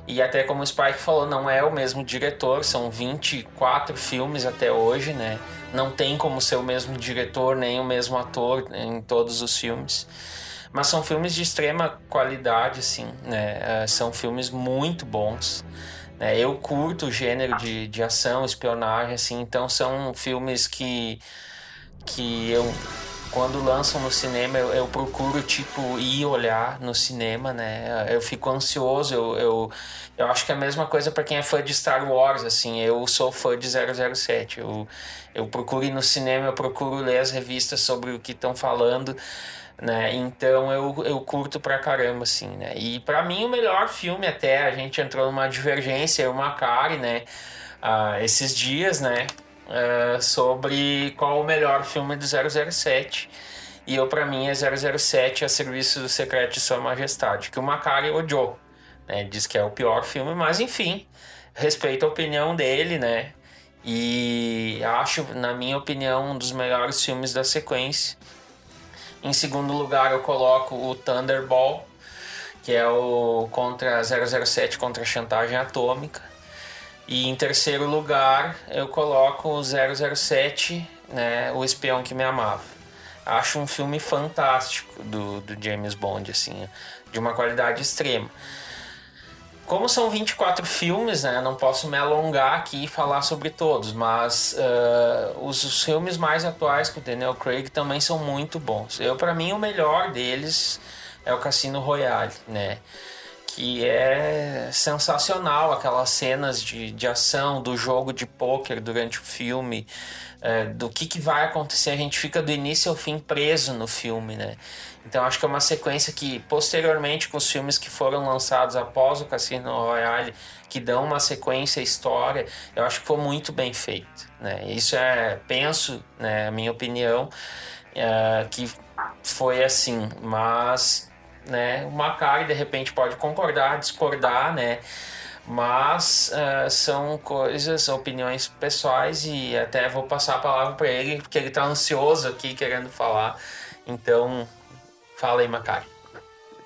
E até como o Spike falou, não é o mesmo diretor, são 24 filmes até hoje, né? Não tem como ser o mesmo diretor nem o mesmo ator em todos os filmes. Mas são filmes de extrema qualidade, assim, né? É, são filmes muito bons. Né? Eu curto o gênero de, de ação, espionagem, assim, então são filmes que, que eu quando lançam no cinema, eu, eu, procuro, tipo, ir olhar no cinema, né? Eu fico ansioso, eu, eu, eu acho que é a mesma coisa para quem é fã de Star Wars, assim. Eu sou fã de 007. Eu, eu procuro ir no cinema, eu procuro ler as revistas sobre o que estão falando, né? Então eu, eu curto pra caramba, assim, né? E para mim o melhor filme até, a gente entrou numa divergência, uma Macari, né? Ah, esses dias, né? Uh, sobre qual o melhor filme do 007. E eu, para mim, é 007 a serviço do secreto de Sua Majestade, que o Macari odiou. Né? Diz que é o pior filme, mas enfim, respeito a opinião dele, né? E acho, na minha opinião, um dos melhores filmes da sequência. Em segundo lugar, eu coloco o Thunderball, que é o contra 007 contra a chantagem atômica. E em terceiro lugar, eu coloco o 007, né, O Espião que Me Amava. Acho um filme fantástico do, do James Bond, assim, de uma qualidade extrema. Como são 24 filmes, né, não posso me alongar aqui e falar sobre todos, mas uh, os, os, filmes mais atuais com o Daniel Craig também são muito bons. Eu, para mim, o melhor deles é o Cassino Royale, né? Que é sensacional aquelas cenas de, de ação do jogo de pôquer durante o filme é, do que, que vai acontecer. A gente fica do início ao fim preso no filme né? Então acho que é uma sequência que posteriormente com os filmes que foram lançados após o Cassino Royale que dão uma sequência à história eu acho que foi muito bem feito né? Isso é penso né a minha opinião é, que foi assim mas né? O Macari de repente pode concordar, discordar, né? Mas uh, são coisas, opiniões pessoais e até vou passar a palavra para ele, porque ele está ansioso aqui querendo falar. Então, fala aí, Macari.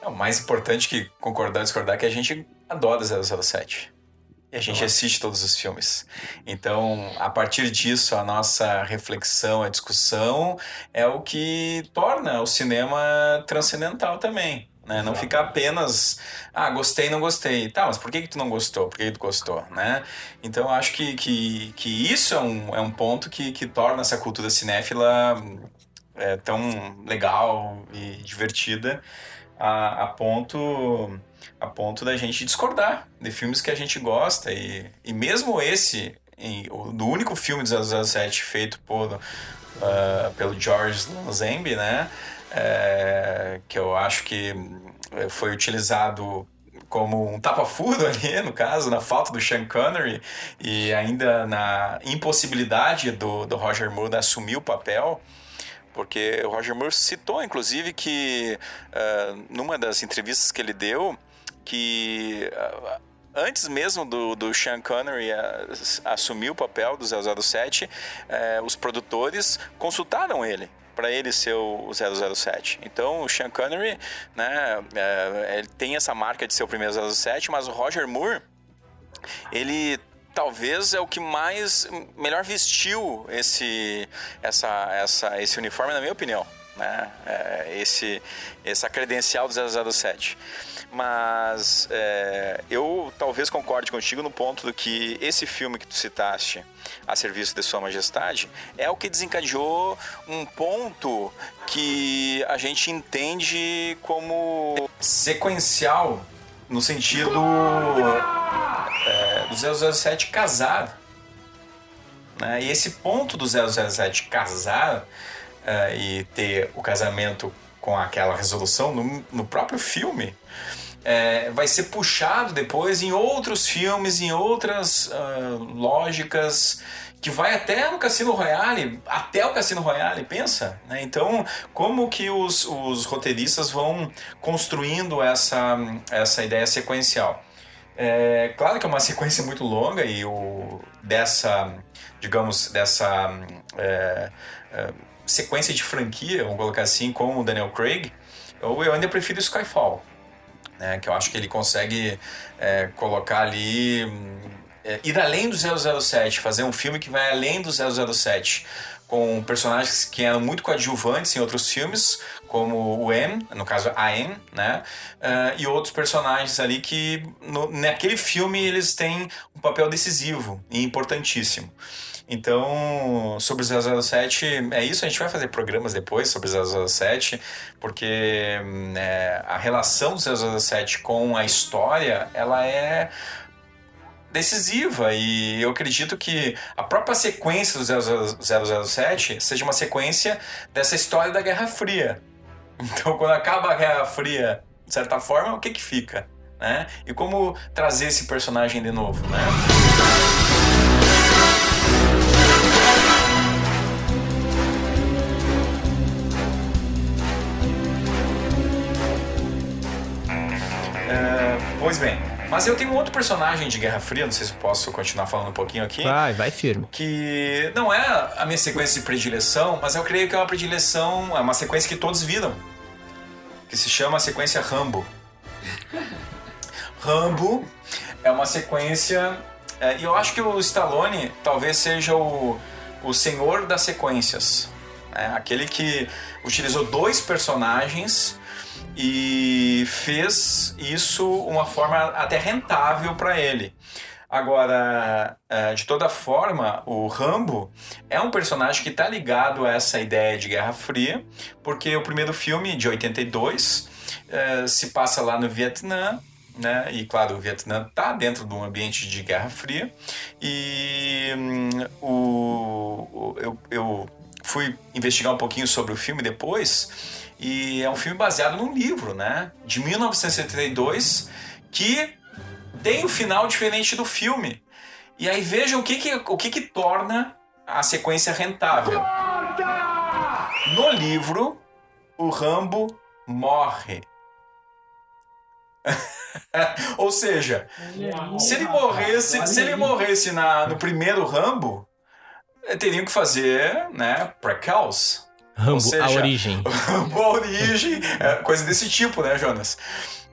É, o mais importante que concordar ou discordar é que a gente adora 007. E a gente assiste todos os filmes. Então, a partir disso, a nossa reflexão, a discussão é o que torna o cinema transcendental também. Né? Não ficar apenas, ah, gostei, não gostei. Tá, mas por que, que tu não gostou? Por que, que tu gostou? Né? Então, acho que, que, que isso é um, é um ponto que, que torna essa cultura cinéfila é, tão legal e divertida a, a ponto a ponto da gente discordar de filmes que a gente gosta e, e mesmo esse em, o, do único filme de 007 feito por, uh, pelo George Lazenby, né é, que eu acho que é, foi utilizado como um tapa-furo ali, no caso, na falta do Sean Connery e ainda na impossibilidade do, do Roger Moore assumir o papel, porque o Roger Moore citou, inclusive, que uh, numa das entrevistas que ele deu, que uh, antes mesmo do, do Sean Connery assumir o papel do 007, uh, os produtores consultaram ele para ele ser o 007. Então, o Sean Connery, né, é, ele tem essa marca de ser o primeiro 007, mas o Roger Moore, ele talvez é o que mais melhor vestiu esse essa essa esse uniforme na minha opinião, né? É, esse essa credencial do 007 mas é, eu talvez concorde contigo no ponto do que esse filme que tu citaste, A Serviço de Sua Majestade, é o que desencadeou um ponto que a gente entende como sequencial no sentido é, do 007 casar. Né? E esse ponto do 007 casar é, e ter o casamento com aquela resolução no, no próprio filme é, vai ser puxado depois em outros filmes, em outras uh, lógicas, que vai até no Cassino Royale, até o Cassino Royale, pensa. Né? Então, como que os, os roteiristas vão construindo essa, essa ideia sequencial? É, claro que é uma sequência muito longa e o, dessa, digamos, dessa é, é, sequência de franquia, vamos colocar assim, com o Daniel Craig, eu, eu ainda prefiro Skyfall né? Que eu acho que ele consegue é, colocar ali. É, ir além do 007, fazer um filme que vai além do 007 com personagens que eram muito coadjuvantes em outros filmes, como o M, no caso a M, né? Uh, e outros personagens ali que no, naquele filme eles têm um papel decisivo e importantíssimo. Então, sobre 007, é isso. A gente vai fazer programas depois sobre 007, porque é, a relação do 007 com a história, ela é decisiva e eu acredito que a própria sequência do 007 seja uma sequência dessa história da Guerra Fria. Então, quando acaba a Guerra Fria, de certa forma, o que que fica? Né? E como trazer esse personagem de novo, né? Pois bem. Mas eu tenho outro personagem de Guerra Fria, não sei se posso continuar falando um pouquinho aqui. Vai, vai firme. Que não é a minha sequência de predileção, mas eu creio que é uma predileção, é uma sequência que todos viram. Que se chama a sequência Rambo. Rambo é uma sequência. É, e eu acho que o Stallone talvez seja o, o senhor das sequências. É, aquele que utilizou dois personagens e fez isso uma forma até rentável para ele. Agora, é, de toda forma, o Rambo é um personagem que está ligado a essa ideia de Guerra Fria, porque o primeiro filme, de 82, é, se passa lá no Vietnã né? E claro, o Vietnã está dentro de um ambiente de Guerra Fria. E hum, o, eu, eu fui investigar um pouquinho sobre o filme depois. E é um filme baseado num livro, né? De 1972, que tem um final diferente do filme. E aí vejam o que, que, o que, que torna a sequência rentável. No livro, o Rambo morre. Ou seja, se ele morresse, se ele morresse na, no primeiro Rambo, teriam que fazer, né, prequels. Rambo, seja, a origem. Boa origem, é, coisa desse tipo, né, Jonas?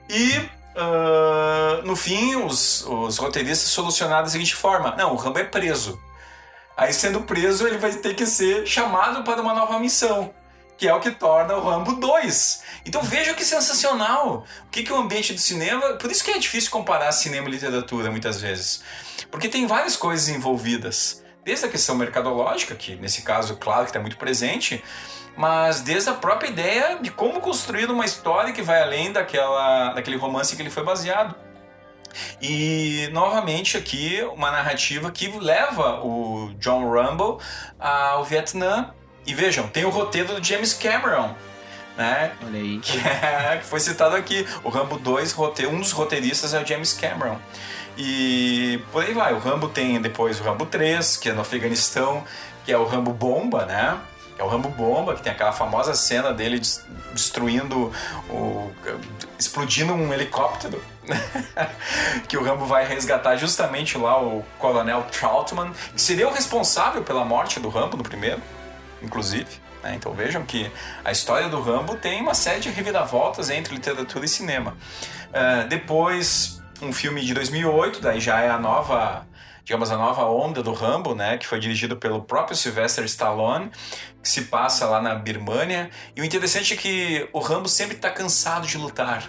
E ah, no fim, os, os roteiristas solucionaram da seguinte forma: não, o Rambo é preso. Aí, sendo preso, ele vai ter que ser chamado para uma nova missão, que é o que torna o Rambo 2. Então veja que sensacional! O que, que o ambiente do cinema. Por isso que é difícil comparar cinema e literatura muitas vezes. Porque tem várias coisas envolvidas. Desde a questão mercadológica, que nesse caso, claro que está muito presente, mas desde a própria ideia de como construir uma história que vai além daquela, daquele romance que ele foi baseado. E novamente aqui uma narrativa que leva o John Rumble ao Vietnã. E vejam, tem o roteiro do James Cameron, né? Olha aí. Que, é- que foi citado aqui. O Rambo 2, rote- um dos roteiristas é o James Cameron. E por aí vai. O Rambo tem depois o Rambo 3, que é no Afeganistão, que é o Rambo Bomba, né? É o Rambo Bomba, que tem aquela famosa cena dele des- destruindo o. explodindo um helicóptero. que o Rambo vai resgatar justamente lá o Coronel Troutman, que seria o responsável pela morte do Rambo no primeiro, inclusive. né? Então vejam que a história do Rambo tem uma série de reviravoltas entre literatura e cinema. Ah, depois, um filme de 2008, daí já é a nova, digamos, a nova onda do Rambo, né? Que foi dirigido pelo próprio Sylvester Stallone, que se passa lá na Birmânia. E o interessante é que o Rambo sempre está cansado de lutar.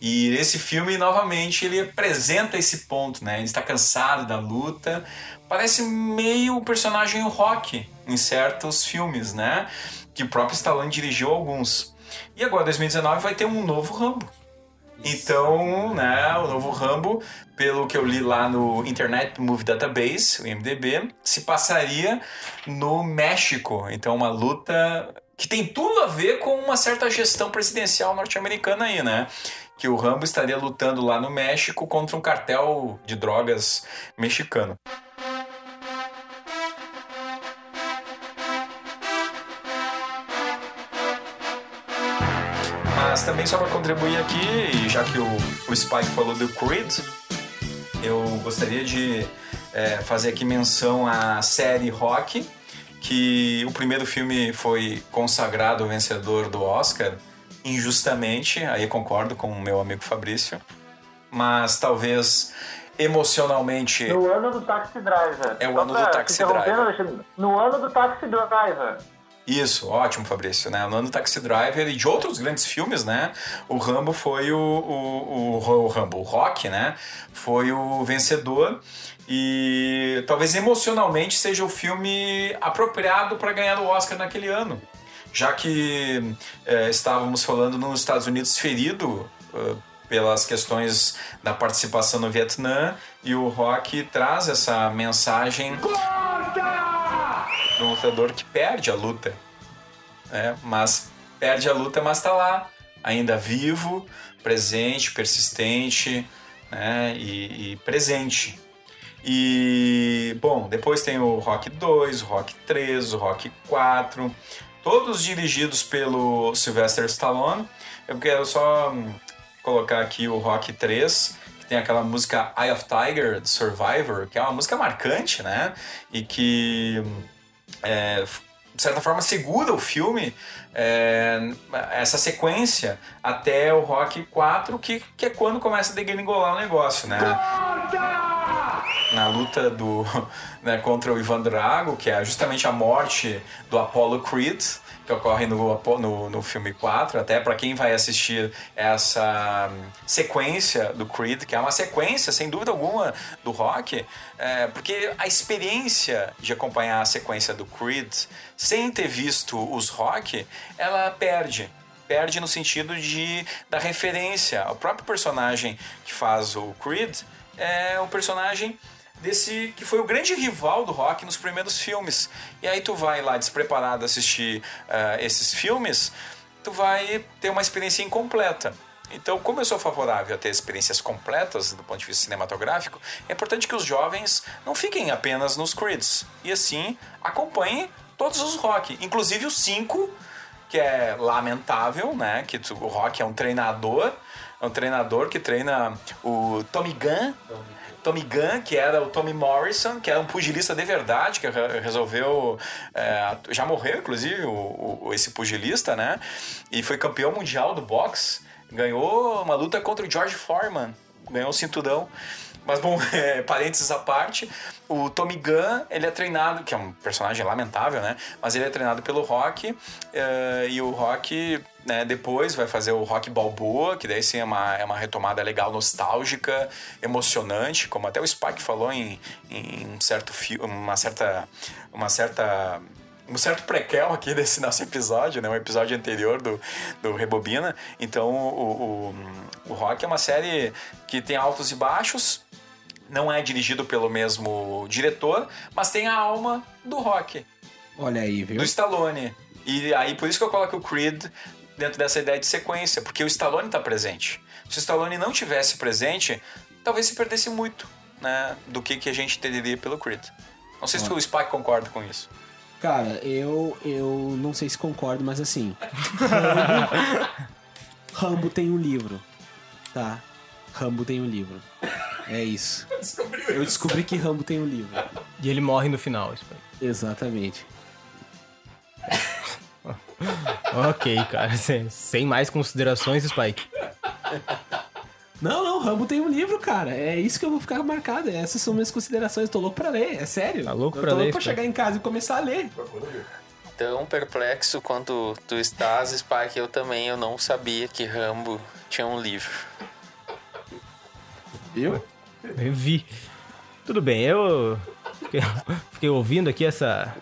E esse filme, novamente, ele apresenta esse ponto, né? Ele está cansado da luta. Parece meio o personagem Rock em certos filmes, né? Que o próprio Stallone dirigiu alguns. E agora, 2019, vai ter um novo Rambo. Então, né, o novo Rambo, pelo que eu li lá no Internet Movie Database, o IMDB, se passaria no México. Então, uma luta que tem tudo a ver com uma certa gestão presidencial norte-americana aí, né? Que o Rambo estaria lutando lá no México contra um cartel de drogas mexicano. Mas também só para contribuir aqui, já que o, o Spike falou do Creed, eu gostaria de é, fazer aqui menção à série Rock, que o primeiro filme foi consagrado vencedor do Oscar, injustamente, aí concordo com o meu amigo Fabrício, mas talvez emocionalmente... No ano do Taxi Driver. É o ano do Taxi Driver. No ano do Taxi Driver. Isso, ótimo, Fabrício, né? No Taxi Driver e de outros grandes filmes, né? O Rambo foi o, o, o, o Rambo, o Rock, né? Foi o vencedor e talvez emocionalmente seja o filme apropriado para ganhar o Oscar naquele ano, já que eh, estávamos falando nos Estados Unidos ferido eh, pelas questões da participação no Vietnã e o Rock traz essa mensagem de um lutador que perde a luta. né? mas perde a luta, mas está lá, ainda vivo, presente, persistente né? e, e presente. E, bom, depois tem o Rock 2, o Rock 3, o Rock 4, todos dirigidos pelo Sylvester Stallone. Eu quero só hum, colocar aqui o Rock 3, que tem aquela música Eye of Tiger, do Survivor, que é uma música marcante, né? E que, hum, é, de certa forma, segura o filme, é, essa sequência, até o Rock 4, que, que é quando começa a degringolar o negócio, né? na luta do, né, contra o Ivan Drago, que é justamente a morte do Apollo Creed, que ocorre no, no, no filme 4, até para quem vai assistir essa hum, sequência do Creed, que é uma sequência, sem dúvida alguma, do rock, é, porque a experiência de acompanhar a sequência do Creed sem ter visto os rock, ela perde. perde no sentido de da referência. O próprio personagem que faz o Creed é o personagem desse que foi o grande rival do rock nos primeiros filmes. E aí tu vai lá despreparado assistir uh, esses filmes, tu vai ter uma experiência incompleta. Então, como eu sou favorável a ter experiências completas do ponto de vista cinematográfico, é importante que os jovens não fiquem apenas nos Creeds, e assim acompanhem todos os rock, inclusive os cinco, que é lamentável, né? Que o rock é um treinador, é um treinador que treina o Tommy Gunn. Tommy Gunn, que era o Tommy Morrison, que era um pugilista de verdade, que resolveu. É, já morreu, inclusive, o, o, esse pugilista, né? E foi campeão mundial do boxe. Ganhou uma luta contra o George Foreman. Ganhou o cinturão. Mas, bom, é, parênteses à parte, o Tommy Gunn, ele é treinado, que é um personagem lamentável, né? Mas ele é treinado pelo Rock, é, e o Rock, né, depois vai fazer o Rock Balboa, que daí sim é uma, é uma retomada legal, nostálgica, emocionante, como até o Spike falou em, em um certo filme, uma certa... Uma certa um certo prequel aqui desse nosso episódio, né? Um episódio anterior do, do Rebobina. Então, o, o, o Rock é uma série que tem altos e baixos, não é dirigido pelo mesmo diretor, mas tem a alma do rock. Olha aí, viu? Do Stallone. E aí, por isso que eu coloco o Creed dentro dessa ideia de sequência, porque o Stallone está presente. Se o Stallone não tivesse presente, talvez se perdesse muito né, do que, que a gente entenderia pelo Creed. Não sei se o Spike concorda com isso. Cara, eu, eu não sei se concordo, mas assim. Rambo, Rambo tem um livro, tá? Rambo tem um livro. É isso. Eu descobri que Rambo tem um livro. E ele morre no final, Spike. Exatamente. Ok, cara. Sem, sem mais considerações, Spike. Não, não, Rambo tem um livro, cara. É isso que eu vou ficar marcado. Essas são minhas considerações. Tô louco pra ler, é sério. Tá louco eu pra tô ler? louco pra chegar em casa e começar a ler. Tão perplexo quanto tu estás, Spike, eu também eu não sabia que Rambo tinha um livro. Viu? Eu vi. Tudo bem, eu fiquei, fiquei ouvindo aqui essa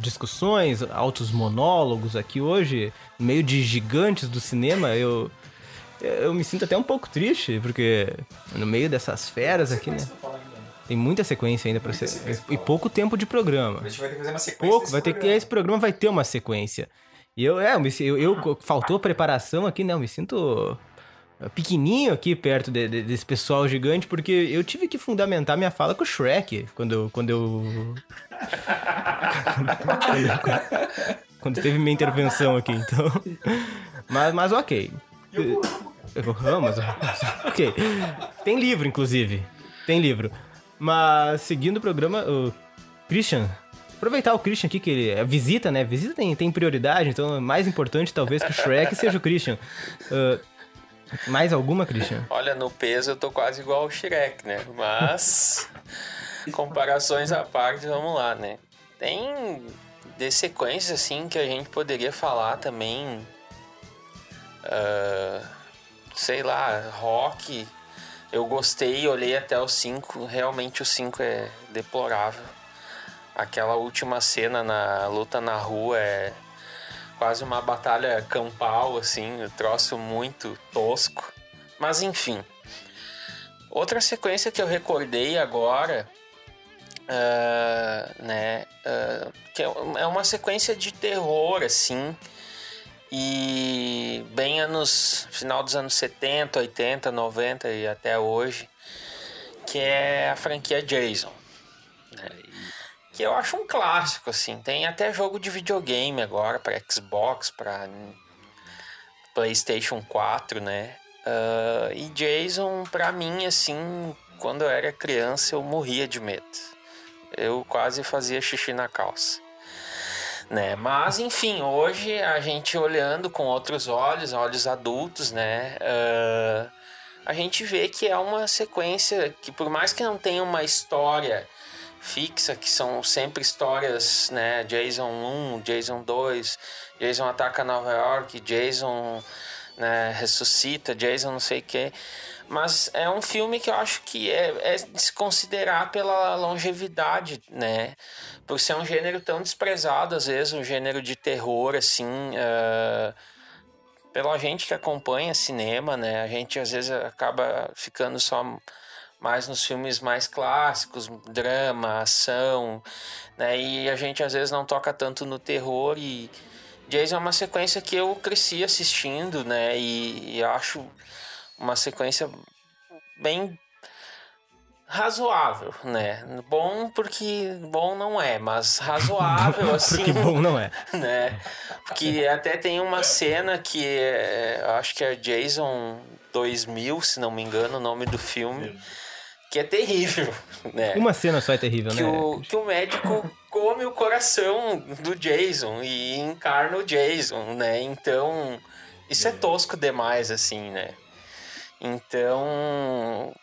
discussões, altos monólogos aqui hoje, no meio de gigantes do cinema, eu eu me sinto até um pouco triste, porque no meio dessas feras aqui, né? Tem muita sequência ainda pra ser. E pouco tempo de programa. A gente vai ter que fazer uma sequência. Pouco, vai ter que. Esse programa vai ter uma sequência. E eu, é, eu, eu, eu faltou preparação aqui, né? Eu me sinto pequenininho aqui perto de, de, desse pessoal gigante, porque eu tive que fundamentar minha fala com o Shrek quando eu. Quando eu. quando, teve minha intervenção aqui, então. Mas, mas ok. Eu mas. ok. Tem livro, inclusive. Tem livro. Mas, seguindo o programa, o Christian. Aproveitar o Christian aqui, que ele é visita, né? Visita tem, tem prioridade, então é mais importante talvez que o Shrek seja o Christian. Uh, mais alguma, Christian? Olha, no peso eu tô quase igual ao Shrek, né? Mas. comparações à parte, vamos lá, né? Tem de sequências assim que a gente poderia falar também. Uh, sei lá, rock. Eu gostei, olhei até o 5. Realmente o 5 é deplorável. Aquela última cena na luta na rua é quase uma batalha campal, assim, um troço muito tosco. Mas enfim. Outra sequência que eu recordei agora, uh, né, uh, que é uma sequência de terror, assim, e bem anos, final dos anos 70, 80, 90 e até hoje, que é a franquia Jason. Que eu acho um clássico, assim. Tem até jogo de videogame agora para Xbox, para PlayStation 4, né? Uh, e Jason, pra mim, assim, quando eu era criança, eu morria de medo. Eu quase fazia xixi na calça. Né? Mas, enfim, hoje a gente olhando com outros olhos, olhos adultos, né? Uh, a gente vê que é uma sequência que, por mais que não tenha uma história fixa, que são sempre histórias, né? Jason 1, Jason 2, Jason ataca Nova York, Jason né, ressuscita, Jason não sei o que. Mas é um filme que eu acho que é, é de se considerar pela longevidade, né? Por ser um gênero tão desprezado, às vezes, um gênero de terror, assim. Uh, pela gente que acompanha cinema, né? A gente às vezes acaba ficando só mais nos filmes mais clássicos, drama, ação, né? E a gente às vezes não toca tanto no terror e Jason é uma sequência que eu cresci assistindo, né? E, e acho uma sequência bem razoável, né? Bom porque bom não é, mas razoável assim. porque bom não é. Né? Porque até tem uma cena que é, acho que é Jason 2000, se não me engano, o nome do filme, que é terrível, né? Uma cena só é terrível, que né? O, que o médico come o coração do Jason e encarna o Jason, né? Então, isso é tosco demais, assim, né? Então,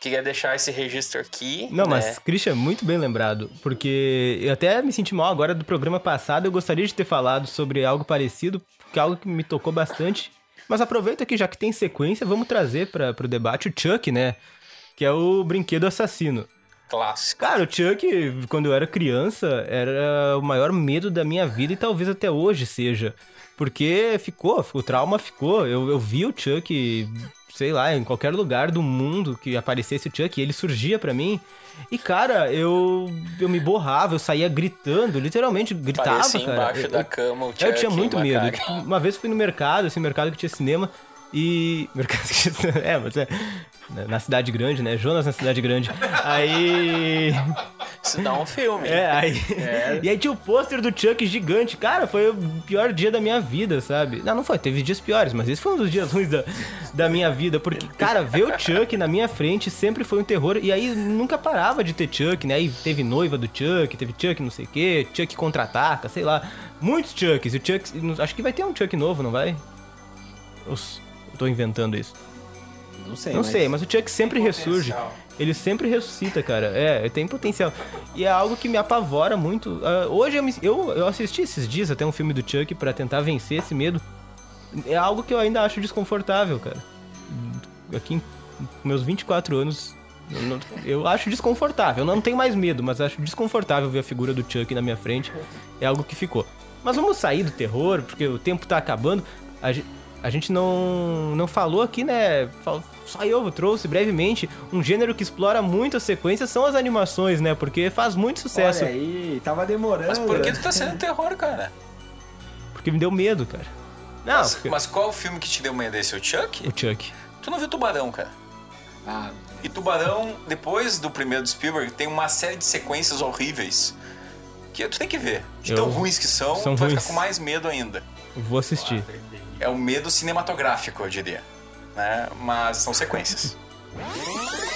queria deixar esse registro aqui. Não, né? mas Christian, muito bem lembrado, porque eu até me senti mal agora do programa passado, eu gostaria de ter falado sobre algo parecido, que é algo que me tocou bastante. Mas aproveita que já que tem sequência, vamos trazer para o debate o Chuck, né? Que é o brinquedo assassino. Clássico. Cara, o Chuck, quando eu era criança, era o maior medo da minha vida e talvez até hoje seja. Porque ficou, o trauma ficou. Eu, eu vi o Chuck, sei lá, em qualquer lugar do mundo que aparecesse o Chuck, ele surgia para mim. E, cara, eu, eu me borrava, eu saía gritando, literalmente gritava, Parecia cara. embaixo eu, da cama o Chuck eu tinha muito medo. Uma vez fui no mercado, assim, mercado que tinha cinema. E. Mercado que tinha. É, mas é. Na cidade grande, né? Jonas na cidade grande. Aí. Isso dá um filme. É, aí. E aí tinha o pôster do Chuck gigante. Cara, foi o pior dia da minha vida, sabe? Não, não foi. Teve dias piores, mas esse foi um dos dias ruins da, da minha vida. Porque, cara, ver o Chuck na minha frente sempre foi um terror. E aí nunca parava de ter Chuck, né? Aí teve noiva do Chuck, teve Chuck não sei o quê, Chuck contra-ataca, sei lá. Muitos Chucks. E o Chuck. Acho que vai ter um Chuck novo, não vai? Eu tô inventando isso. Não sei. Não sei, mas o Chuck sempre ressurge. Ele sempre ressuscita, cara. É, tem potencial. E é algo que me apavora muito. Ah, hoje eu, me- eu, eu assisti esses dias até um filme do Chuck pra tentar vencer esse medo. É algo que eu ainda acho desconfortável, cara. Aqui em com meus 24 anos, eu, não- eu acho desconfortável. Eu não tenho mais medo, mas acho desconfortável ver a figura do Chuck na minha frente. É algo que ficou. Mas vamos sair do terror, porque o tempo tá acabando. A gente, a gente não, não falou aqui, né? Só eu trouxe brevemente. Um gênero que explora muito as sequências são as animações, né? Porque faz muito sucesso. Olha aí, tava demorando. Mas por que tu tá sendo terror, cara? Porque me deu medo, cara. Não, Mas, porque- mas qual o filme que te deu medo desse? O Chuck? o Chuck. Tu não viu Tubarão, cara? Ah, E Tubarão, depois do primeiro do Spielberg, tem uma série de sequências horríveis que tu tem que ver. De tão Eu- ruins que são, são tu vai ruins. ficar com mais medo ainda. Vou assistir. É o medo cinematográfico, eu diria. Né? Mas são sequências.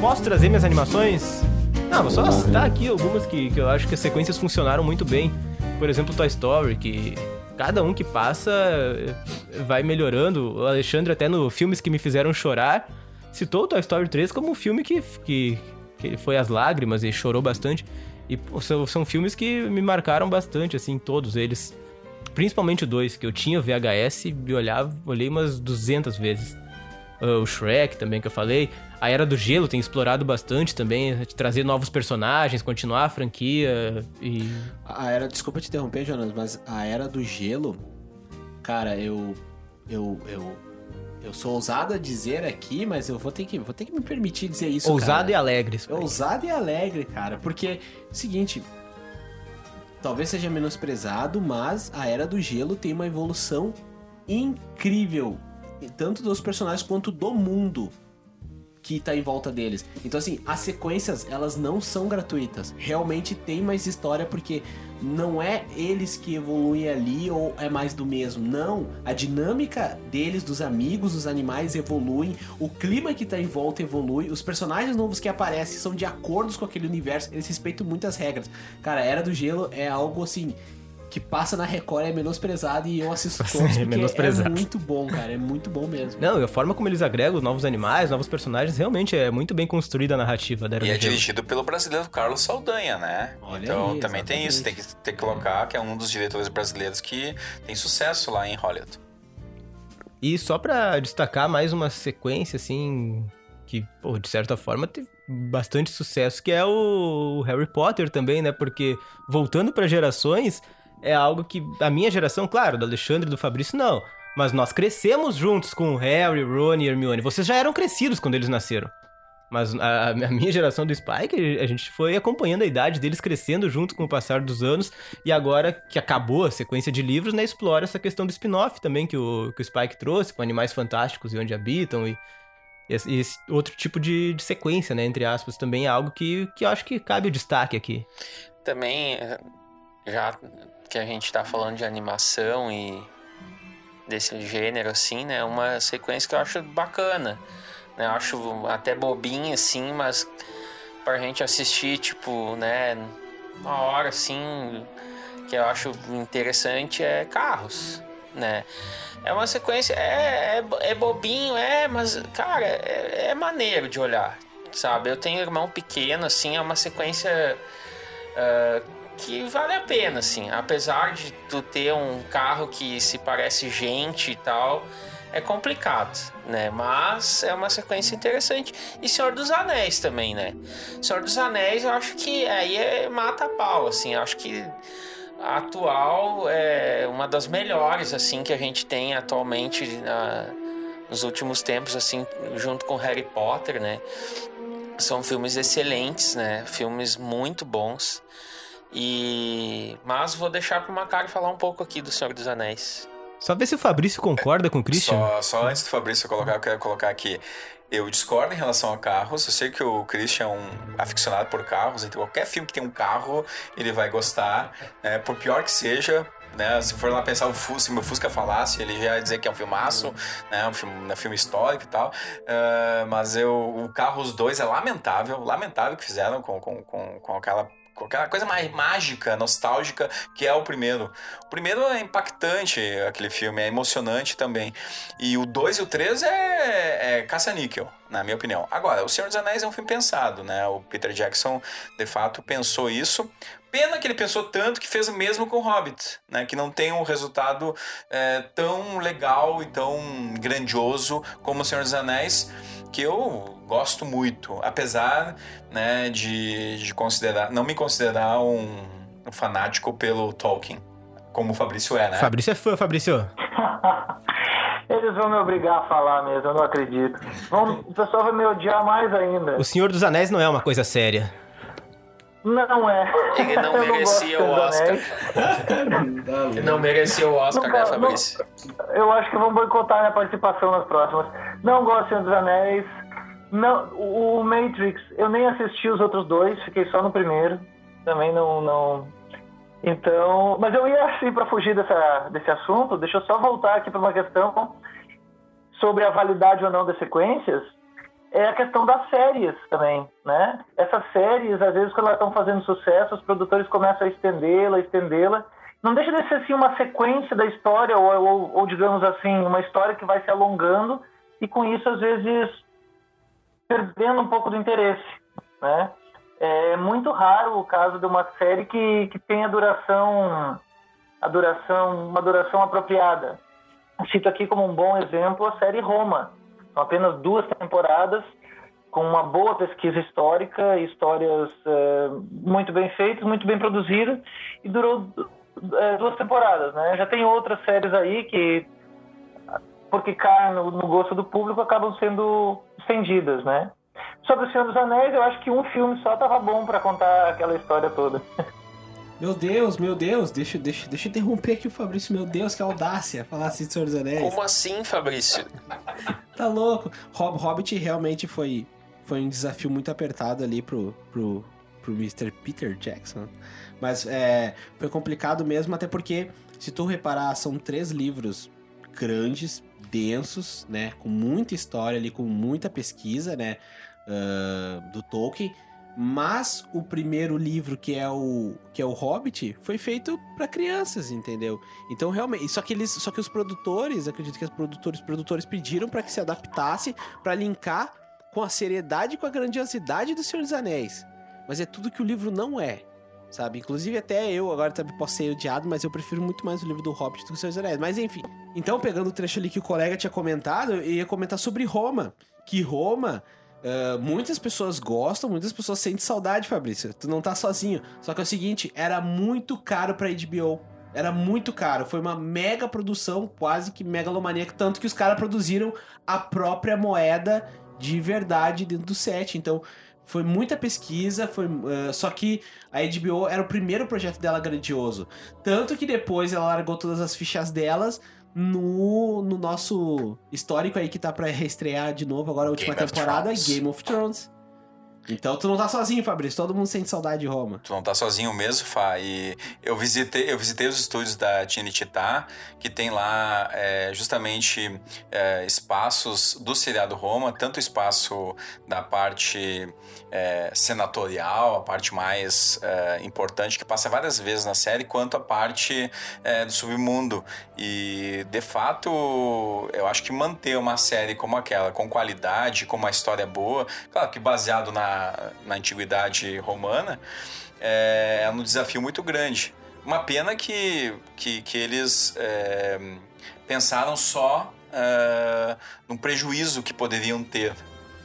Posso trazer minhas animações? Não, vou só citar aqui algumas que, que eu acho que as sequências funcionaram muito bem. Por exemplo, Toy Story, que cada um que passa eh, vai melhorando. O Alexandre, até no Filmes que Me Fizeram Chorar, citou o Toy Story 3 como um filme que, que, que foi às lágrimas e chorou bastante. E pô, são, são filmes que me marcaram bastante, assim, todos eles. Principalmente 2, que eu tinha VHS e olhava, olhei umas 200 vezes. Ah, o Shrek também que eu falei. A Era do Gelo tem explorado bastante também, de trazer novos personagens, continuar a franquia e a era, desculpa te interromper, Jonas, mas a era do gelo, cara, eu eu eu eu sou ousado a dizer aqui, mas eu vou ter que vou ter que me permitir dizer isso, ousado cara. e alegre. Ousado e alegre, cara, porque seguinte, talvez seja menosprezado, mas a era do gelo tem uma evolução incrível, tanto dos personagens quanto do mundo que tá em volta deles. Então assim, as sequências, elas não são gratuitas. Realmente tem mais história porque não é eles que evoluem ali ou é mais do mesmo. Não, a dinâmica deles, dos amigos, dos animais evoluem, o clima que tá em volta evolui, os personagens novos que aparecem são de acordo com aquele universo, eles respeitam muitas regras. Cara, Era do Gelo é algo assim que passa na Record é menosprezado e eu assisto todos É porque é muito bom, cara, é muito bom mesmo. Não, e a forma como eles agregam novos animais, novos personagens, realmente é muito bem construída a narrativa da Era E é dirigido pelo brasileiro Carlos Saldanha, né? Olha então aí, também tem isso, tem que, tem que colocar que é um dos diretores brasileiros que tem sucesso lá em Hollywood. E só pra destacar mais uma sequência, assim, que, pô, de certa forma teve bastante sucesso, que é o Harry Potter também, né? Porque, voltando para gerações, é algo que a minha geração, claro, do Alexandre e do Fabrício, não. Mas nós crescemos juntos com o Harry, Ron e Hermione. Vocês já eram crescidos quando eles nasceram. Mas a, a, minha geração do Spike, a gente foi acompanhando a idade deles crescendo junto com o passar dos anos. E agora que acabou a sequência de livros, né, explora essa questão do spin-off também que o, que o Spike trouxe, com animais fantásticos e onde habitam. E, e esse, esse outro tipo de, de, sequência, né, entre aspas, também é algo que, que eu acho que cabe o destaque aqui. Também, já que a gente tá falando de animação e desse gênero, assim, né, uma sequência que eu acho bacana né? Eu acho até bobinha, assim, mas pra gente assistir, tipo, né, uma hora, assim, que eu acho interessante é Carros, né? É uma sequência, é, é, é bobinho, é, mas, cara, é, é, maneiro de olhar, sabe? Eu tenho irmão pequeno, assim, é uma sequência uh, que vale a pena, assim. Apesar de tu ter um carro que se parece gente e tal, é complicado, né? Mas é uma sequência interessante. E Senhor dos Anéis também, né? Senhor dos Anéis, eu acho que aí é mata a pau, assim. Eu acho que a atual é uma das melhores, assim, que a gente tem atualmente na, nos últimos tempos, assim, junto com Harry Potter, né? São filmes excelentes, né? Filmes muito bons. E mas vou deixar para o Macari falar um pouco aqui do Senhor dos Anéis. Só ver se o Fabrício concorda com o Christian. Só, só antes do Fabrício colocar, eu quero colocar aqui. Eu discordo em relação a carros. Eu sei que o Christian é um aficionado por carros, então qualquer filme que tem um carro, ele vai gostar. Né? Por pior que seja, né? Se for lá pensar o Fusca, se meu Fusca falasse, ele já ia dizer que é um filmaço, né? Um filme, um filme histórico e tal. Uh, mas eu, o Carros 2 é lamentável, lamentável que fizeram com, com, com, com aquela aquela coisa mais mágica, nostálgica que é o primeiro. O primeiro é impactante, aquele filme, é emocionante também. E o 2 e o 3 é, é caça-níquel, na minha opinião. Agora, O Senhor dos Anéis é um filme pensado, né? O Peter Jackson, de fato, pensou isso. Pena que ele pensou tanto que fez o mesmo com o Hobbit, né? Que não tem um resultado é, tão legal e tão grandioso como O Senhor dos Anéis que eu gosto muito, apesar né, de, de considerar, não me considerar um, um fanático pelo Tolkien, como o Fabrício é, né? Fabrício é fã, Fabrício. Eles vão me obrigar a falar mesmo, eu não acredito. Vão, o pessoal vai me odiar mais ainda. O Senhor dos Anéis não é uma coisa séria. Não é. Ele não merecia o Oscar. Ele não merecia o Oscar, né, Fabrício? Não, eu acho que vão boicotar minha participação nas próximas. Não gosto de Senhor dos Anéis. Não, o Matrix, eu nem assisti os outros dois, fiquei só no primeiro. Também não. não... Então. Mas eu ia assim, para fugir dessa, desse assunto, deixa eu só voltar aqui para uma questão sobre a validade ou não das sequências. É a questão das séries também, né? Essas séries, às vezes, quando elas estão fazendo sucesso, os produtores começam a estendê-la, estendê-la. Não deixa de ser assim uma sequência da história, ou, ou, ou digamos assim, uma história que vai se alongando e com isso, às vezes, perdendo um pouco do interesse, né? É muito raro o caso de uma série que, que tenha duração, a duração, uma duração apropriada. Cito aqui como um bom exemplo a série Roma. São apenas duas temporadas com uma boa pesquisa histórica, histórias é, muito bem feitas, muito bem produzidas e durou é, duas temporadas, né? Já tem outras séries aí que porque caem no, no, gosto do público, acabam sendo estendidas, né? Sobre o Senhor dos Anéis, eu acho que um filme só tava bom para contar aquela história toda. Meu Deus, meu Deus, deixa, deixa, deixa eu interromper aqui o Fabrício, meu Deus, que audácia falar assim de Senhor dos Anéis. Como assim, Fabrício? tá louco. Hob Hobbit realmente foi, foi um desafio muito apertado ali pro, pro, pro Mr. Peter Jackson. Mas é, foi complicado mesmo, até porque, se tu reparar, são três livros grandes, densos, né? Com muita história ali, com muita pesquisa, né? Uh, do Tolkien. Mas o primeiro livro, que é o que é o Hobbit, foi feito para crianças, entendeu? Então realmente, só que eles, só que os produtores, acredito que os produtores, produtores pediram para que se adaptasse para linkar com a seriedade e com a grandiosidade do Senhor dos Anéis. Mas é tudo que o livro não é. sabe? Inclusive até eu agora também posso ser odiado, mas eu prefiro muito mais o livro do Hobbit do que o Senhor dos Anéis. Mas enfim. Então, pegando o trecho ali que o colega tinha comentado, eu ia comentar sobre Roma. Que Roma... Uh, muitas pessoas gostam, muitas pessoas sentem saudade, Fabrício. Tu não tá sozinho. Só que é o seguinte, era muito caro pra HBO. Era muito caro. Foi uma mega produção, quase que megalomaníaca. Tanto que os caras produziram a própria moeda de verdade dentro do set. Então, foi muita pesquisa, foi uh, só que a HBO era o primeiro projeto dela grandioso. Tanto que depois ela largou todas as fichas delas no, no nosso histórico aí que tá pra reestrear de novo agora a última Game of temporada, Thrones. Game of Thrones. Então tu não tá sozinho, Fabrício. Todo mundo sente saudade de Roma. Tu não tá sozinho mesmo, Fá. E eu visitei, eu visitei os estúdios da Tinititá, que tem lá é, justamente é, espaços do seriado Roma, tanto o espaço da parte é, senatorial, a parte mais é, importante, que passa várias vezes na série, quanto a parte é, do submundo. E, de fato, eu acho que manter uma série como aquela, com qualidade, com uma história boa, claro que baseado na, na antiguidade romana, é, é um desafio muito grande. Uma pena que, que, que eles é, pensaram só é, no prejuízo que poderiam ter,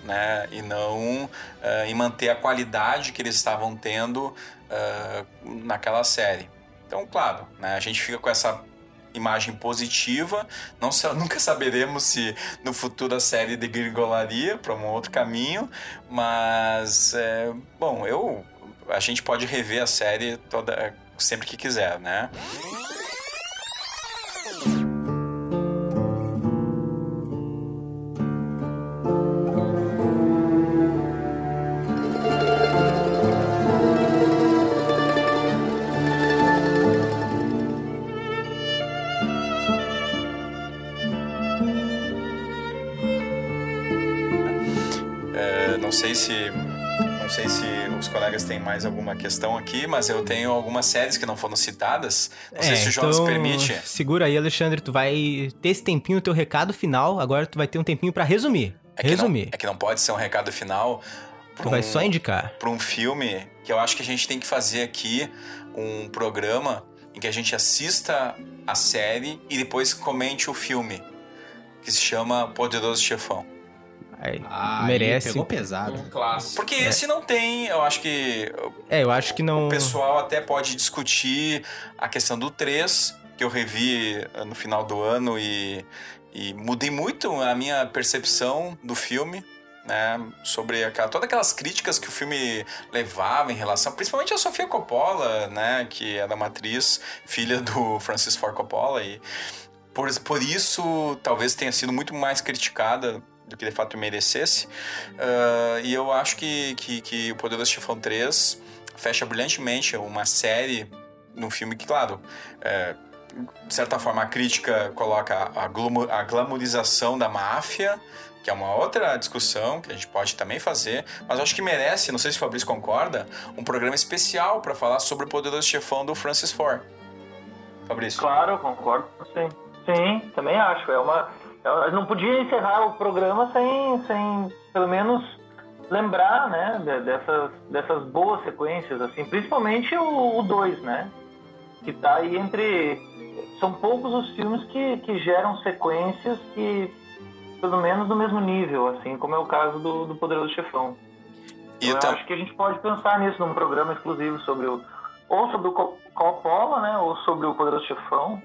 né? E não é, em manter a qualidade que eles estavam tendo é, naquela série. Então, claro, né, a gente fica com essa imagem positiva. Não sa- nunca saberemos se no futuro a série degringolaria para um outro caminho, mas é, bom, eu a gente pode rever a série toda sempre que quiser, né? Sei se não sei se os colegas têm mais alguma questão aqui, mas eu tenho algumas séries que não foram citadas. Não sei se o Jonas então, permite. Segura aí, Alexandre. Tu vai ter esse tempinho, teu recado final. Agora tu vai ter um tempinho pra resumir. É que, não, resumir. é que não pode ser um recado final Tu pra vai um, só indicar. pra um filme que eu acho que a gente tem que fazer aqui um programa em que a gente assista a série e depois comente o filme, que se chama Poderoso Chefão. Aí, aí merece. Pegou pesado. Um clássico. Porque esse não tem, eu acho que É, eu acho que não. O pessoal até pode discutir a questão do 3, que eu revi eh, no final do ano e, e mudei muito a minha percepção do filme. Né, sobre aquela, todas aquelas críticas que o filme levava em relação, principalmente a Sofia Coppola, né, que era uma atriz filha do Francis Ford Coppola e por, por isso talvez tenha sido muito mais criticada do que de fato merecesse. Ah, e eu acho que, que, que o Poderoso Chefão 3 fecha brilhantemente uma série num filme que, claro, é, de certa forma a crítica coloca a, glamour, a glamorização da máfia, que é uma outra discussão que a gente pode também fazer, mas acho que merece, não sei se o Fabrício concorda, um programa especial para falar sobre o Poderoso Chefão do Francis Ford. Fabrício. Claro, concordo. Sim, sim, também acho. É uma, eu não podia encerrar o programa sem, sem pelo menos lembrar, né, de- dessas, dessas boas sequências, assim, principalmente o 2, né, que tá aí entre... São poucos os filmes que, que geram sequências que, pelo menos, do mesmo nível, assim, como é o caso do, do Poderoso Chefão. E eu acho que a gente pode pensar nisso num programa exclusivo sobre o... Ou sobre o Co- Coppola, né, ou sobre o Poderoso Chefão.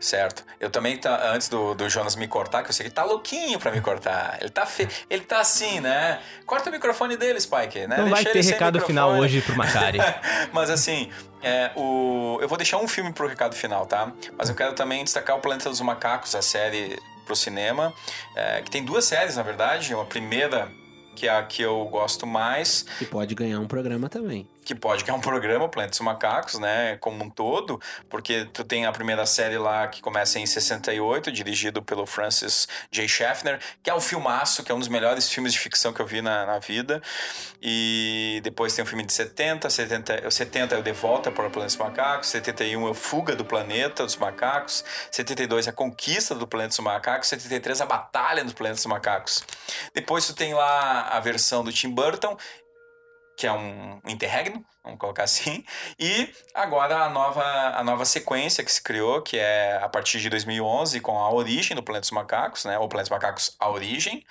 Certo. Eu também, tá, antes do, do Jonas me cortar, que eu sei que ele tá louquinho pra me cortar. Ele tá, fe... ele tá assim, né? Corta o microfone dele, Spike, né? Não Deixa vai ele ter recado final hoje pro Macari. Mas assim, é, o... eu vou deixar um filme pro recado final, tá? Mas eu quero também destacar o Planeta dos Macacos, a série pro cinema, é, que tem duas séries, na verdade. Uma primeira, que é a que eu gosto mais, E pode ganhar um programa também. Que pode ganhar um programa, o Planeta dos Macacos, né, como um todo, porque tu tem a primeira série lá que começa em 68, dirigido pelo Francis J. Schaffner, que é um filmaço, que é um dos melhores filmes de ficção que eu vi na, na vida, e depois tem o filme de 70, 70, 70 é o De Volta para o Planeta dos Macacos, 71 é o Fuga do Planeta dos Macacos, 72 é a Conquista do Planeta dos Macacos, 73 é a Batalha dos Planetas dos Macacos. Depois tu tem lá a versão do Tim Burton, que é um interregno, Vamos colocar assim. E agora a nova, a nova sequência que se criou, que é a partir de 2011, com a origem do Planeta dos Macacos, né? O Planeta dos Macacos, a origem.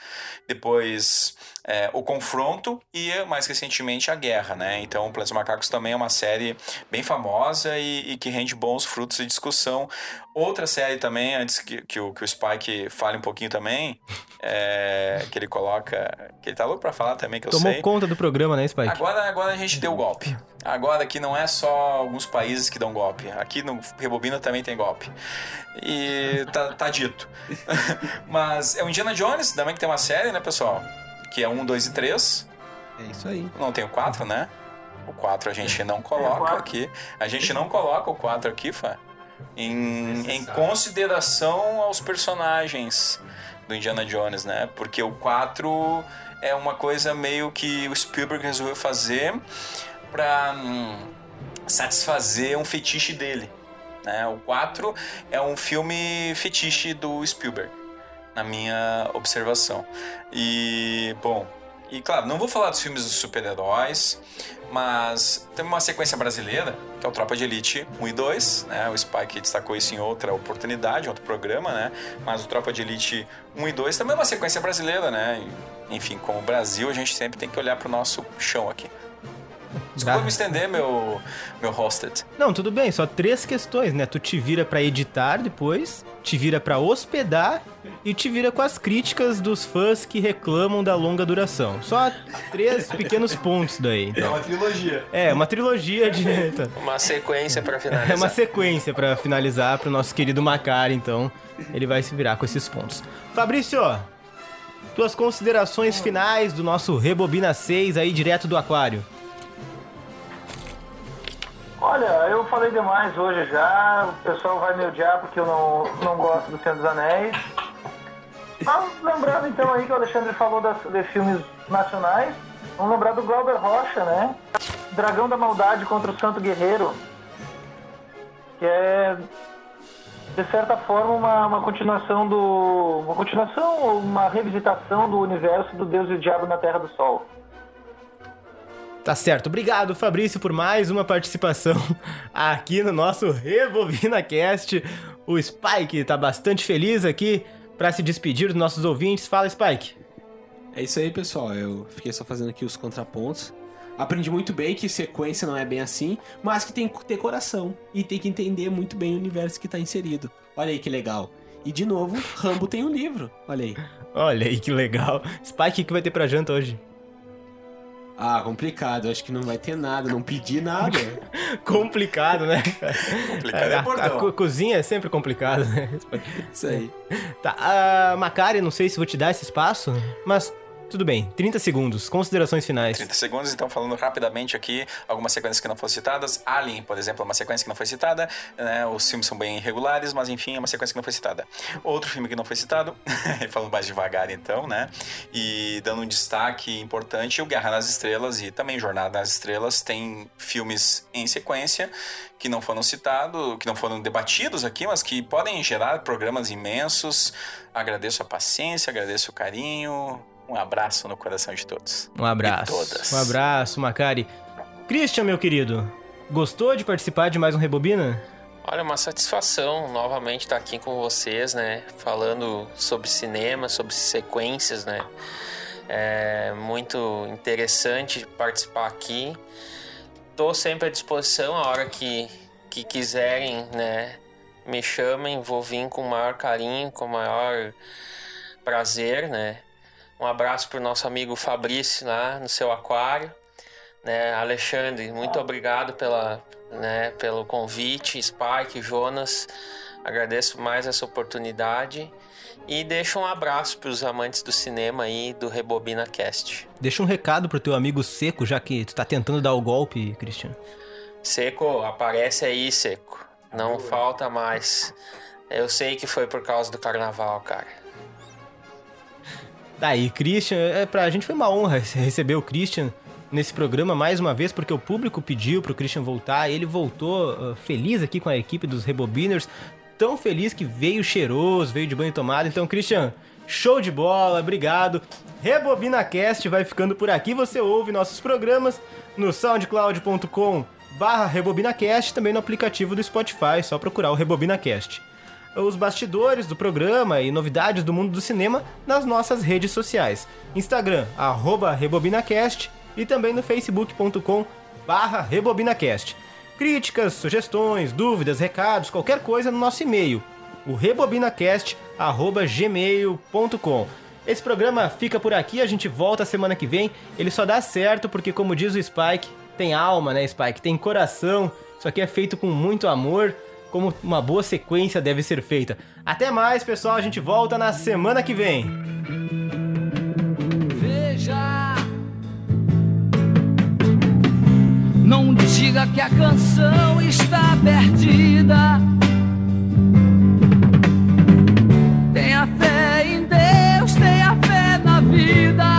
Depois é, o confronto e, mais recentemente, a guerra, né? Então, o Planeta dos Macacos também é uma série bem famosa e, e que rende bons frutos de discussão. Outra série também, antes que, que, o, que o Spike fale um pouquinho também, é, que ele coloca... Que ele tá louco pra falar também, que eu Tomou sei. conta do programa, né, Spike? Agora, agora a gente deu o golpe. Agora aqui não é só alguns países que dão golpe. Aqui no Rebobina também tem golpe. E tá, tá dito. Mas é o Indiana Jones, também que tem uma série, né, pessoal? Que é 1, 2 e 3. É isso aí. Não tem o 4, né? O 4 a gente não coloca quatro. aqui. A gente não coloca o 4 aqui, Fá. Em, em consideração aos personagens do Indiana Jones, né? Porque o 4 é uma coisa meio que o Spielberg resolveu fazer pra hum, satisfazer um fetiche dele. Né? O 4 é um filme fetiche do Spielberg, na minha observação. E, bom, e claro, não vou falar dos filmes dos super-heróis, mas tem uma sequência brasileira, que é o Tropa de Elite 1 e 2, né? O Spike destacou isso em outra oportunidade, em outro programa, né? Mas o Tropa de Elite 1 e 2 também é uma sequência brasileira, né? Enfim, como Brasil, a gente sempre tem que olhar pro nosso chão aqui. Desculpa Dá. me estender, meu, meu hosted. Não, tudo bem, só três questões, né? Tu te vira pra editar depois, te vira pra hospedar e te vira com as críticas dos fãs que reclamam da longa duração. Só três pequenos pontos daí. Então. trilogia. É, uma trilogia de. Uma sequência pra finalizar. É uma sequência pra finalizar pro nosso querido Macari, então ele vai se virar com esses pontos. Fabrício, tuas considerações finais do nosso Rebobina 6 aí direto do aquário. Olha, eu falei demais hoje já, o pessoal vai me odiar porque eu não, não gosto do Senhor dos Anéis. Mas lembrando então aí que o Alexandre falou das, de filmes nacionais, vamos lembrar do Glauber Rocha, né? Dragão da Maldade contra o Santo Guerreiro, que é de certa forma uma, uma continuação do. uma continuação ou uma revisitação do universo do Deus e o Diabo na Terra do Sol. Tá certo. Obrigado, Fabrício, por mais uma participação aqui no nosso Rebobina Cast. O Spike tá bastante feliz aqui pra se despedir dos nossos ouvintes. Fala, Spike. É isso aí, pessoal. Eu fiquei só fazendo aqui os contrapontos. Aprendi muito bem que sequência não é bem assim, mas que tem que ter coração e tem que entender muito bem o universo que tá inserido. Olha aí que legal. E de novo, Rambo tem um livro. Olha aí. Olha aí que legal. Spike, o que vai ter pra janta hoje? Ah, complicado. Acho que não vai ter nada. Não pedi nada. Complicado, né? Complicado é a, a bordão. co- cozinha é sempre complicado, né? Isso aí. Tá, a Macari, não sei se vou te dar esse espaço, mas tudo bem. 30 segundos, considerações finais. 30 segundos, então falando rapidamente aqui, algumas sequências que não foram citadas. Alien, por exemplo, é uma sequência que não foi citada. Né? Os filmes são bem irregulares, mas enfim, é uma sequência que não foi citada. Outro filme que não foi citado, falando mais devagar então, né? E dando um destaque importante, o Guerra nas Estrelas e também Jornada nas Estrelas tem filmes em sequência que não foram citados, que não foram debatidos aqui, mas que podem gerar programas imensos. Agradeço a paciência, agradeço o carinho. Um abraço no coração de todos. Um abraço. E todas. Um abraço, Macari. Christian, meu querido, gostou de participar de mais um Rebobina? Olha, uma satisfação novamente estar aqui com vocês, né? Falando sobre cinema, sobre sequências, né? É muito interessante participar aqui. Tô sempre à disposição a hora que, que quiserem, né? Me chamem, vou vir com o maior carinho, com o maior prazer, né? Um abraço pro nosso amigo Fabrício lá no seu aquário. Né, Alexandre, muito obrigado pela, né, pelo convite, Spike, Jonas. Agradeço mais essa oportunidade e deixo um abraço para os amantes do cinema aí do Rebobina Cast. Deixa um recado pro teu amigo Seco, já que tu tá tentando dar o golpe, Christian. Seco, aparece aí, Seco. Não falta mais. Eu sei que foi por causa do carnaval, cara. Daí, Christian, é, pra gente foi uma honra receber o Christian nesse programa mais uma vez, porque o público pediu pro Christian voltar, ele voltou ah, feliz aqui com a equipe dos Rebobiners, tão feliz que veio cheiroso, veio de banho tomado. Então, Christian, Show de bola, obrigado. RebobinaCast vai ficando por aqui. Você ouve nossos programas no soundcloud.com barra RebobinaCast, também no aplicativo do Spotify, só procurar o RebobinaCast. Os bastidores do programa e novidades do mundo do cinema nas nossas redes sociais. Instagram, arroba RebobinaCast e também no facebook.com barra RebobinaCast. Críticas, sugestões, dúvidas, recados, qualquer coisa no nosso e-mail, o rebobinacast.gmail.com. Esse programa fica por aqui, a gente volta semana que vem. Ele só dá certo porque, como diz o Spike, tem alma, né, Spike? Tem coração. Isso aqui é feito com muito amor, como uma boa sequência deve ser feita. Até mais, pessoal, a gente volta na semana que vem. Veja Não diga que a canção está perdida. Tenha fé em Deus, tenha fé na vida.